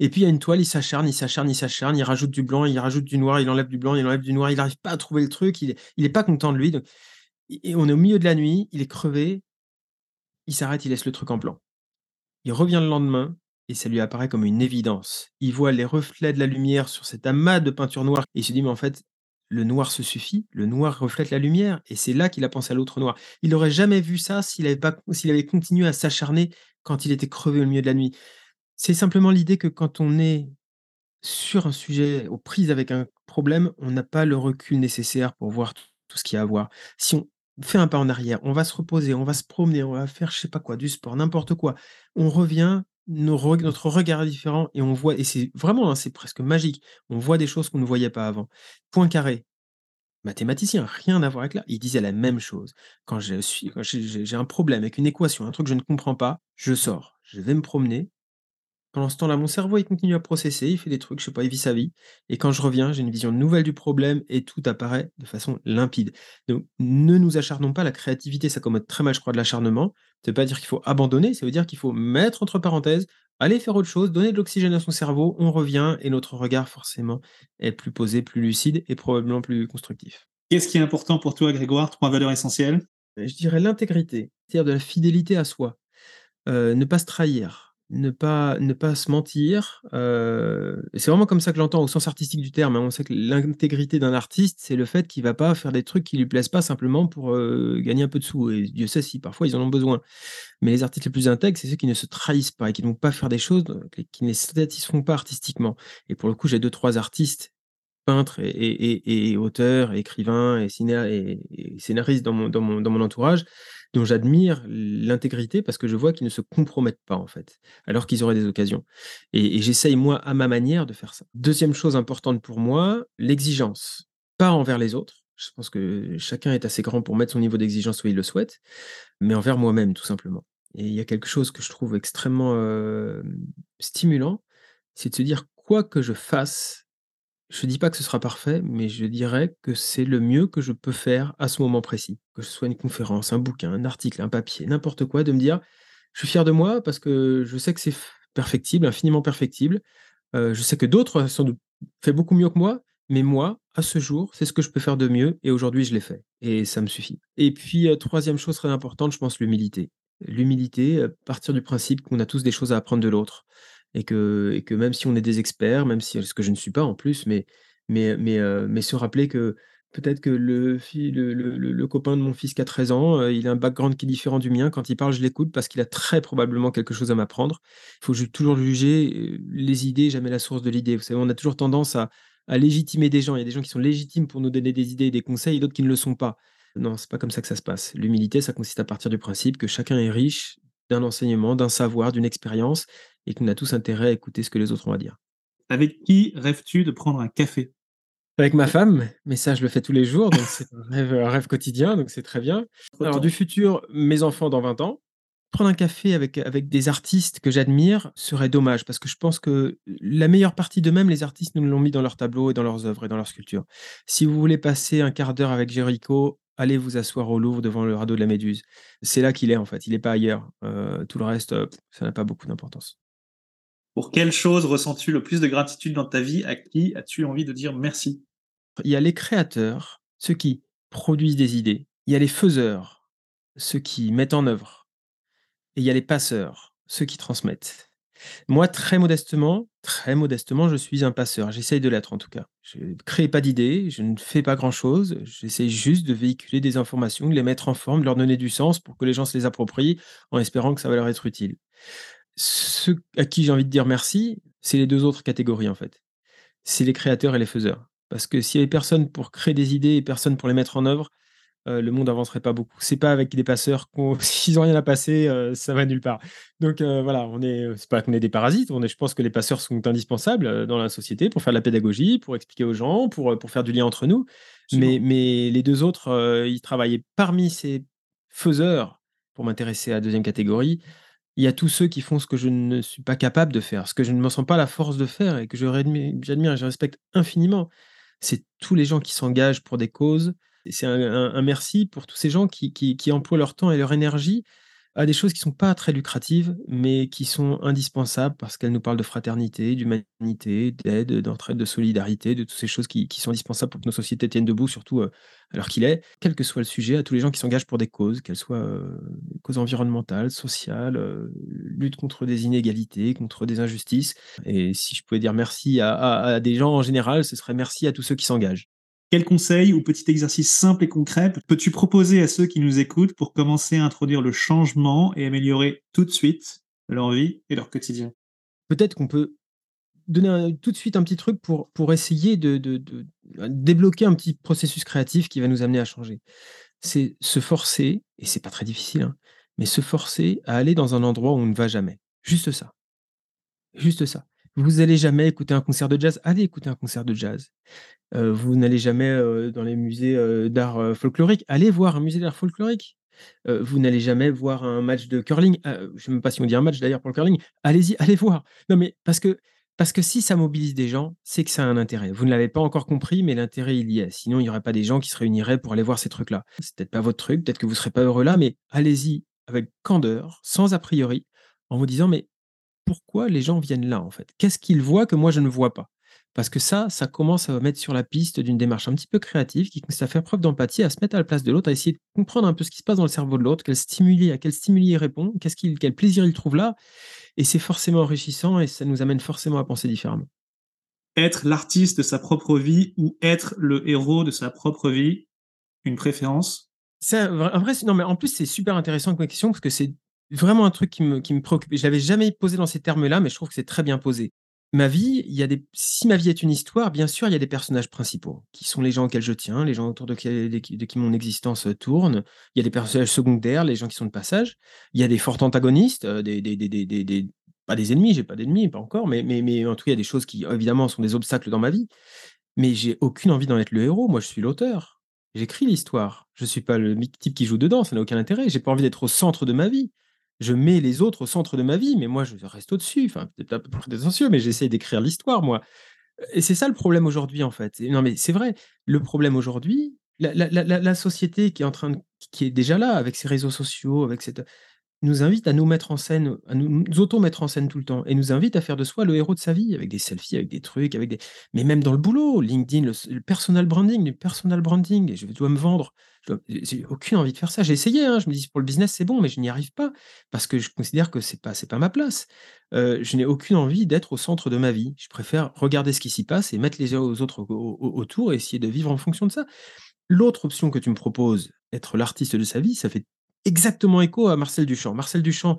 et puis il y a une toile, il s'acharne, il s'acharne, il s'acharne, il rajoute du blanc, il rajoute du noir, il enlève du blanc, il enlève du noir, il n'arrive pas à trouver le truc, il est il est pas content de lui, et on est au milieu de la nuit, il est crevé, il s'arrête, il laisse le truc en blanc. Il revient le lendemain et ça lui apparaît comme une évidence. Il voit les reflets de la lumière sur cet amas de peinture noire et il se dit: «Mais en fait, le noir se suffit, le noir reflète la lumière, et c'est là qu'il a pensé à l'autre noir. Il n'aurait jamais vu ça s'il avait, pas, s'il avait continué à s'acharner quand il était crevé au milieu de la nuit. C'est simplement l'idée que quand on est sur un sujet, aux prises avec un problème, on n'a pas le recul nécessaire pour voir tout, ce qu'il y a à voir. Si on fait un pas en arrière, on va se reposer, on va se promener, on va faire je sais pas quoi, du sport, n'importe quoi. On revient, notre regard est différent et on voit, et c'est vraiment, hein, c'est presque magique. On voit des choses qu'on ne voyait pas avant. Point carré. Mathématicien, rien à voir avec là. Il disait la même chose. Quand j'ai un problème avec une équation, un truc que je ne comprends pas, je sors, je vais me promener, pendant ce temps-là, mon cerveau, il continue à processer, il fait des trucs, je sais pas, il vit sa vie. Et quand je reviens, j'ai une vision nouvelle du problème et tout apparaît de façon limpide. Donc, ne nous acharnons pas. La créativité, ça commente très mal, je crois, de l'acharnement. Ça veut pas dire qu'il faut abandonner, ça veut dire qu'il faut mettre entre parenthèses, aller faire autre chose, donner de l'oxygène à son cerveau, on revient et notre regard, forcément, est plus posé, plus lucide et probablement plus constructif. Qu'est-ce qui est important pour toi, Grégoire? Trois valeurs essentielles? Je dirais l'intégrité, c'est-à-dire de la fidélité à soi. Euh, ne pas se trahir, ne pas, ne pas se mentir. Euh, c'est vraiment comme ça que j'entends au sens artistique du terme. Hein. On sait que l'intégrité d'un artiste, c'est le fait qu'il va pas faire des trucs qui lui plaisent pas simplement pour euh, gagner un peu de sous. Et Dieu sait si parfois ils en ont besoin. Mais les artistes les plus intègres, c'est ceux qui ne se trahissent pas et qui ne vont pas faire des choses qui ne satisfont pas artistiquement. Et pour le coup, j'ai deux, trois artistes peintres et, et, et, auteurs, et écrivains et, scénaristes dans mon, entourage dont j'admire l'intégrité parce que je vois qu'ils ne se compromettent pas en fait, alors qu'ils auraient des occasions. Et, j'essaye moi à ma manière de faire ça. Deuxième chose importante pour moi, l'exigence, pas envers les autres. Je pense que chacun est assez grand pour mettre son niveau d'exigence où il le souhaite, mais envers moi-même tout simplement. Et il y a quelque chose que je trouve extrêmement stimulant, c'est de se dire quoi que je fasse, je dis pas que ce sera parfait, mais je dirais que c'est le mieux que je peux faire à ce moment précis. Que ce soit une conférence, un bouquin, un article, un papier, n'importe quoi, de me dire: «Je suis fier de moi parce que je sais que c'est perfectible, infiniment perfectible. Heu, je sais que d'autres, sans doute, fait beaucoup mieux que moi, mais moi, à ce jour, c'est ce que je peux faire de mieux et aujourd'hui je l'ai fait et ça me suffit». Et puis, heu, 3 chose très importante, je pense l'humilité. L'humilité, heu, partir du principe qu'on a tous des choses à apprendre de l'autre et que et que même si on est des experts, même si ce que je ne suis pas en plus, mais mais mais heu, mais se rappeler que peut-être que le le le copain de mon fils qui a 13 ans, heu, il a un background qui est différent du mien. Quand il parle, je l'écoute parce qu'il a très probablement quelque chose à m'apprendre. Il faut toujours juger, heu, les idées, jamais la source de l'idée. Vous savez, on a toujours tendance à à légitimer des gens. Il y a des gens qui sont légitimes pour nous donner des idées et des conseils et d'autres qui ne le sont pas. Non, c'est pas comme ça que ça se passe. L'humilité, ça consiste à partir du principe que chacun est riche d'un enseignement, d'un savoir, d'une expérience et qu'on a tous intérêt à écouter ce que les autres ont à dire. Avec qui rêves-tu de prendre un café? Avec ma femme, mais ça je le fais tous les jours, donc c'est un rêve, quotidien, donc c'est très bien. Alors du futur, mes enfants dans 20 ans, prendre un café avec, avec des artistes que j'admire serait dommage, parce que je pense que la meilleure partie d'eux-mêmes, les artistes nous l'ont mis dans leurs tableaux et dans leurs œuvres et dans leurs sculptures. Si vous voulez passer un quart d'heure avec Jericho, allez vous asseoir au Louvre devant le radeau de la Méduse. C'est là qu'il est en fait, il n'est pas ailleurs. Euh, tout le reste, ça n'a pas beaucoup d'importance. Pour quelle chose ressens-tu le plus de gratitude dans ta vie? À qui as-tu envie de dire merci? Il y a les créateurs, ceux qui produisent des idées. Il y a les faiseurs, ceux qui mettent en œuvre. Et il y a les passeurs, ceux qui transmettent. Moi, très modestement, très modestement, je suis un passeur. J'essaye de l'être en tout cas. Je ne crée pas d'idées, je ne fais pas grand-chose. J'essaie juste de véhiculer des informations, de les mettre en forme, de leur donner du sens pour que les gens se les approprient en espérant que ça va leur être utile ceux à qui j'ai envie de dire merci, c'est les deux autres catégories en fait. C'est les créateurs et les faiseurs. Parce que s'il y avait personne pour créer des idées et personne pour les mettre en œuvre, euh, le monde avancerait pas beaucoup. C'est pas avec des passeurs s'ils n'ont rien à passer, euh, ça va nulle part. Donc euh, voilà, on est, c'est pas qu'on est des parasites. On est, je pense que les passeurs sont indispensables dans la société pour faire de la pédagogie, pour expliquer aux gens, pour pour faire du lien entre nous. Mais, mais les deux autres, ils travaillaient parmi ces faiseurs pour m'intéresser à la deuxième catégorie il y a tous ceux qui font ce que je ne suis pas capable de faire, ce que je ne me sens pas la force de faire et que j'admire et je respecte infiniment. C'est tous les gens qui s'engagent pour des causes. C'est un, merci pour tous ces gens qui, emploient leur temps et leur énergie à des choses qui sont pas très lucratives, mais qui sont indispensables parce qu'elles nous parlent de fraternité, d'humanité, d'aide, d'entraide, de solidarité, de toutes ces choses qui, sont indispensables pour que nos sociétés tiennent debout, surtout euh, à l'heure qu'il est, quel que soit le sujet, à tous les gens qui s'engagent pour des causes, qu'elles soient euh, causes environnementales, sociales, euh, lutte contre des inégalités, contre des injustices. Et si je pouvais dire merci à des gens en général, ce serait merci à tous ceux qui s'engagent. Quels conseils ou petits exercices simples et concrets peux-tu proposer à ceux qui nous écoutent pour commencer à introduire le changement et améliorer tout de suite leur vie et leur quotidien? Peut-être qu'on peut donner tout de suite un petit truc pour, essayer de, débloquer un petit processus créatif qui va nous amener à changer. C'est se forcer, et c'est pas très difficile, hein, mais se forcer à aller dans un endroit où on ne va jamais. Juste ça. Juste ça. Vous n'allez jamais écouter un concert de jazz, allez écouter un concert de jazz. Euh, vous n'allez jamais euh, dans les musées euh, d'art folklorique, allez voir un musée d'art folklorique. vous n'allez jamais voir un match de curling. je ne sais même pas si on dit un match d'ailleurs pour le curling. Allez-y, allez voir. Non mais parce que si ça mobilise des gens, c'est que ça a un intérêt. Vous ne l'avez pas encore compris, mais l'intérêt, il y est. Sinon, il n'y aurait pas des gens qui se réuniraient pour aller voir ces trucs-là. C'est peut-être pas votre truc, peut-être que vous ne serez pas heureux là, mais allez-y avec candeur, sans a priori, en vous disant, mais pourquoi les gens viennent là, en fait? Qu'est-ce qu'ils voient que moi, je ne vois pas? Parce que ça, ça commence à mettre sur la piste d'une démarche un petit peu créative qui consiste à faire preuve d'empathie, à se mettre à la place de l'autre, à essayer de comprendre un peu ce qui se passe dans le cerveau de l'autre, quel stimuli, à quel stimuli il répond, qu'est-ce qu'il, quel plaisir il trouve là. Et c'est forcément enrichissant et ça nous amène forcément à penser différemment. Être l'artiste de sa propre vie ou être le héros de sa propre vie, une préférence? C'est un vrai, non mais en plus c'est super intéressant comme question parce que c'est vraiment un truc qui me, qui me préoccupe. Je l'avais jamais posé dans ces termes-là, mais je trouve que c'est très bien posé ma vie, il y a des si ma vie est une histoire, bien sûr, il y a des personnages principaux, qui sont les gens auxquels je tiens, les gens autour de qui mon existence, euh, tourne. Il y a des personnages secondaires, les gens qui sont de passage. Il y a des forts antagonistes, euh, des des des pas des ennemis, j'ai pas d'ennemis, pas encore, mais mais mais en tout cas, il y a des choses qui, évidemment, sont des obstacles dans ma vie. Mais j'ai aucune envie d'en être le héros. Moi, je suis l'auteur. J'écris l'histoire. Je suis pas le type qui joue dedans, ça n'a aucun intérêt. J'ai pas envie d'être au centre de ma vie je mets les autres au centre de ma vie, mais moi, je reste au-dessus. Enfin, peut-être un peu prétentieux, mais j'essaie d'écrire l'histoire, moi. Et c'est ça le problème aujourd'hui, en fait. non, mais c'est vrai. Le problème aujourd'hui, la, société qui est en train de, qui est déjà là, avec ses réseaux sociaux, avec cette, nous invite à nous mettre en scène, à nous, auto-mettre en scène tout le temps, et nous invite à faire de soi le héros de sa vie, avec des selfies, avec des trucs, avec des... Mais même dans le boulot, LinkedIn, le, personal branding, le personal branding, je dois me vendre. J'ai aucune envie de faire ça. J'ai essayé, hein, je me dis pour le business c'est bon, mais je n'y arrive pas, parce que je considère que c'est pas, c'est pas ma place. Je n'ai aucune envie d'être au centre de ma vie. Je préfère regarder ce qui s'y passe et mettre les yeux aux autres autour et essayer de vivre en fonction de ça. L'autre option que tu me proposes, être l'artiste de sa vie, ça fait exactement écho à Marcel Duchamp. Marcel Duchamp,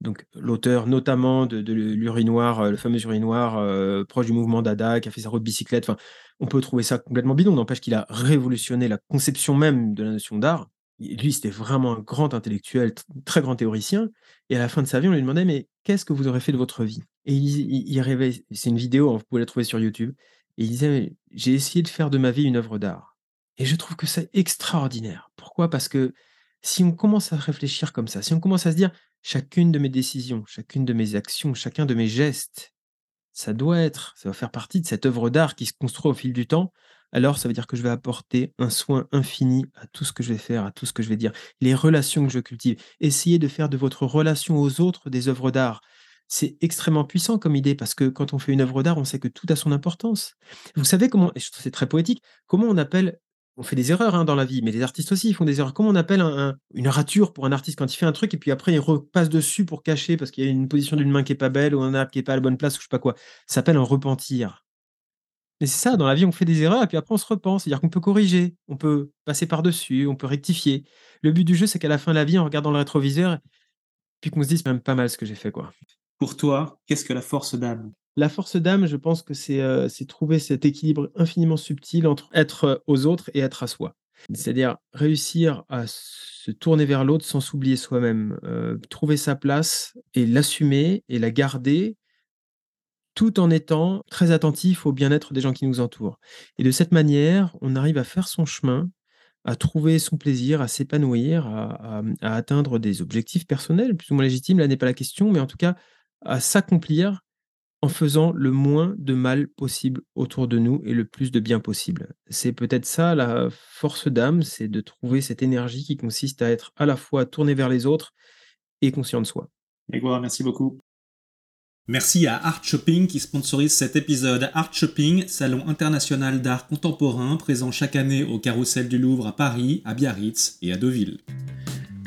donc l'auteur notamment de, l'urinoir, euh, le fameux urinoir euh, proche du mouvement Dada, qui a fait sa route bicyclette. Enfin, on peut trouver ça complètement bidon. N'empêche qu'il a révolutionné la conception même de la notion d'art. Lui, c'était vraiment un grand intellectuel, très grand théoricien. Et à la fin de sa vie, on lui demandait Mais qu'est-ce que vous aurez fait de votre vie? Et il, il, rêvait, c'est une vidéo, vous pouvez la trouver sur YouTube. Et il disait J'ai essayé de faire de ma vie une œuvre d'art. Et je trouve que c'est extraordinaire. Pourquoi? Parce que si on commence à réfléchir comme ça, si on commence à se dire chacune de mes décisions, chacune de mes actions, chacun de mes gestes, ça doit être, ça va faire partie de cette œuvre d'art qui se construit au fil du temps, alors ça veut dire que je vais apporter un soin infini à tout ce que je vais faire, à tout ce que je vais dire, les relations que je cultive. Essayez de faire de votre relation aux autres des œuvres d'art. C'est extrêmement puissant comme idée parce que quand on fait une œuvre d'art, on sait que tout a son importance. Vous savez comment, et je trouve c'est très poétique, comment on appelle on fait des erreurs hein, dans la vie, mais les artistes aussi font des erreurs. Comment on appelle une rature pour un artiste quand il fait un truc et puis après il repasse dessus pour cacher parce qu'il y a une position d'une main qui est pas belle ou un arbre qui est pas à la bonne place ou je sais pas quoi. Ça s'appelle un repentir. Mais c'est ça, dans la vie, on fait des erreurs et puis après on se repent. C'est-à-dire qu'on peut corriger, on peut passer par-dessus, on peut rectifier. Le but du jeu, c'est qu'à la fin de la vie, en regardant le rétroviseur, puis qu'on se dise même pas mal ce que j'ai fait. quoi. Pour toi, qu'est-ce que la force d'âme? La force d'âme, je pense que euh, c'est trouver cet équilibre infiniment subtil entre être euh, aux autres et être à soi. C'est-à-dire réussir à se tourner vers l'autre sans s'oublier soi-même, euh, trouver sa place et l'assumer et la garder tout en étant très attentif au bien-être des gens qui nous entourent. Et de cette manière, on arrive à faire son chemin, à trouver son plaisir, à s'épanouir, à, à atteindre des objectifs personnels, plus ou moins légitimes, là n'est pas la question, mais en tout cas à s'accomplir en faisant le moins de mal possible autour de nous et le plus de bien possible. C'est peut-être ça la force d'âme, c'est de trouver cette énergie qui consiste à être à la fois tourné vers les autres et conscient de soi. Merci beaucoup. Merci à Art Shopping qui sponsorise cet épisode. Art Shopping, salon international d'art contemporain présent chaque année au Carrousel du Louvre à Paris, à Biarritz et à Deauville.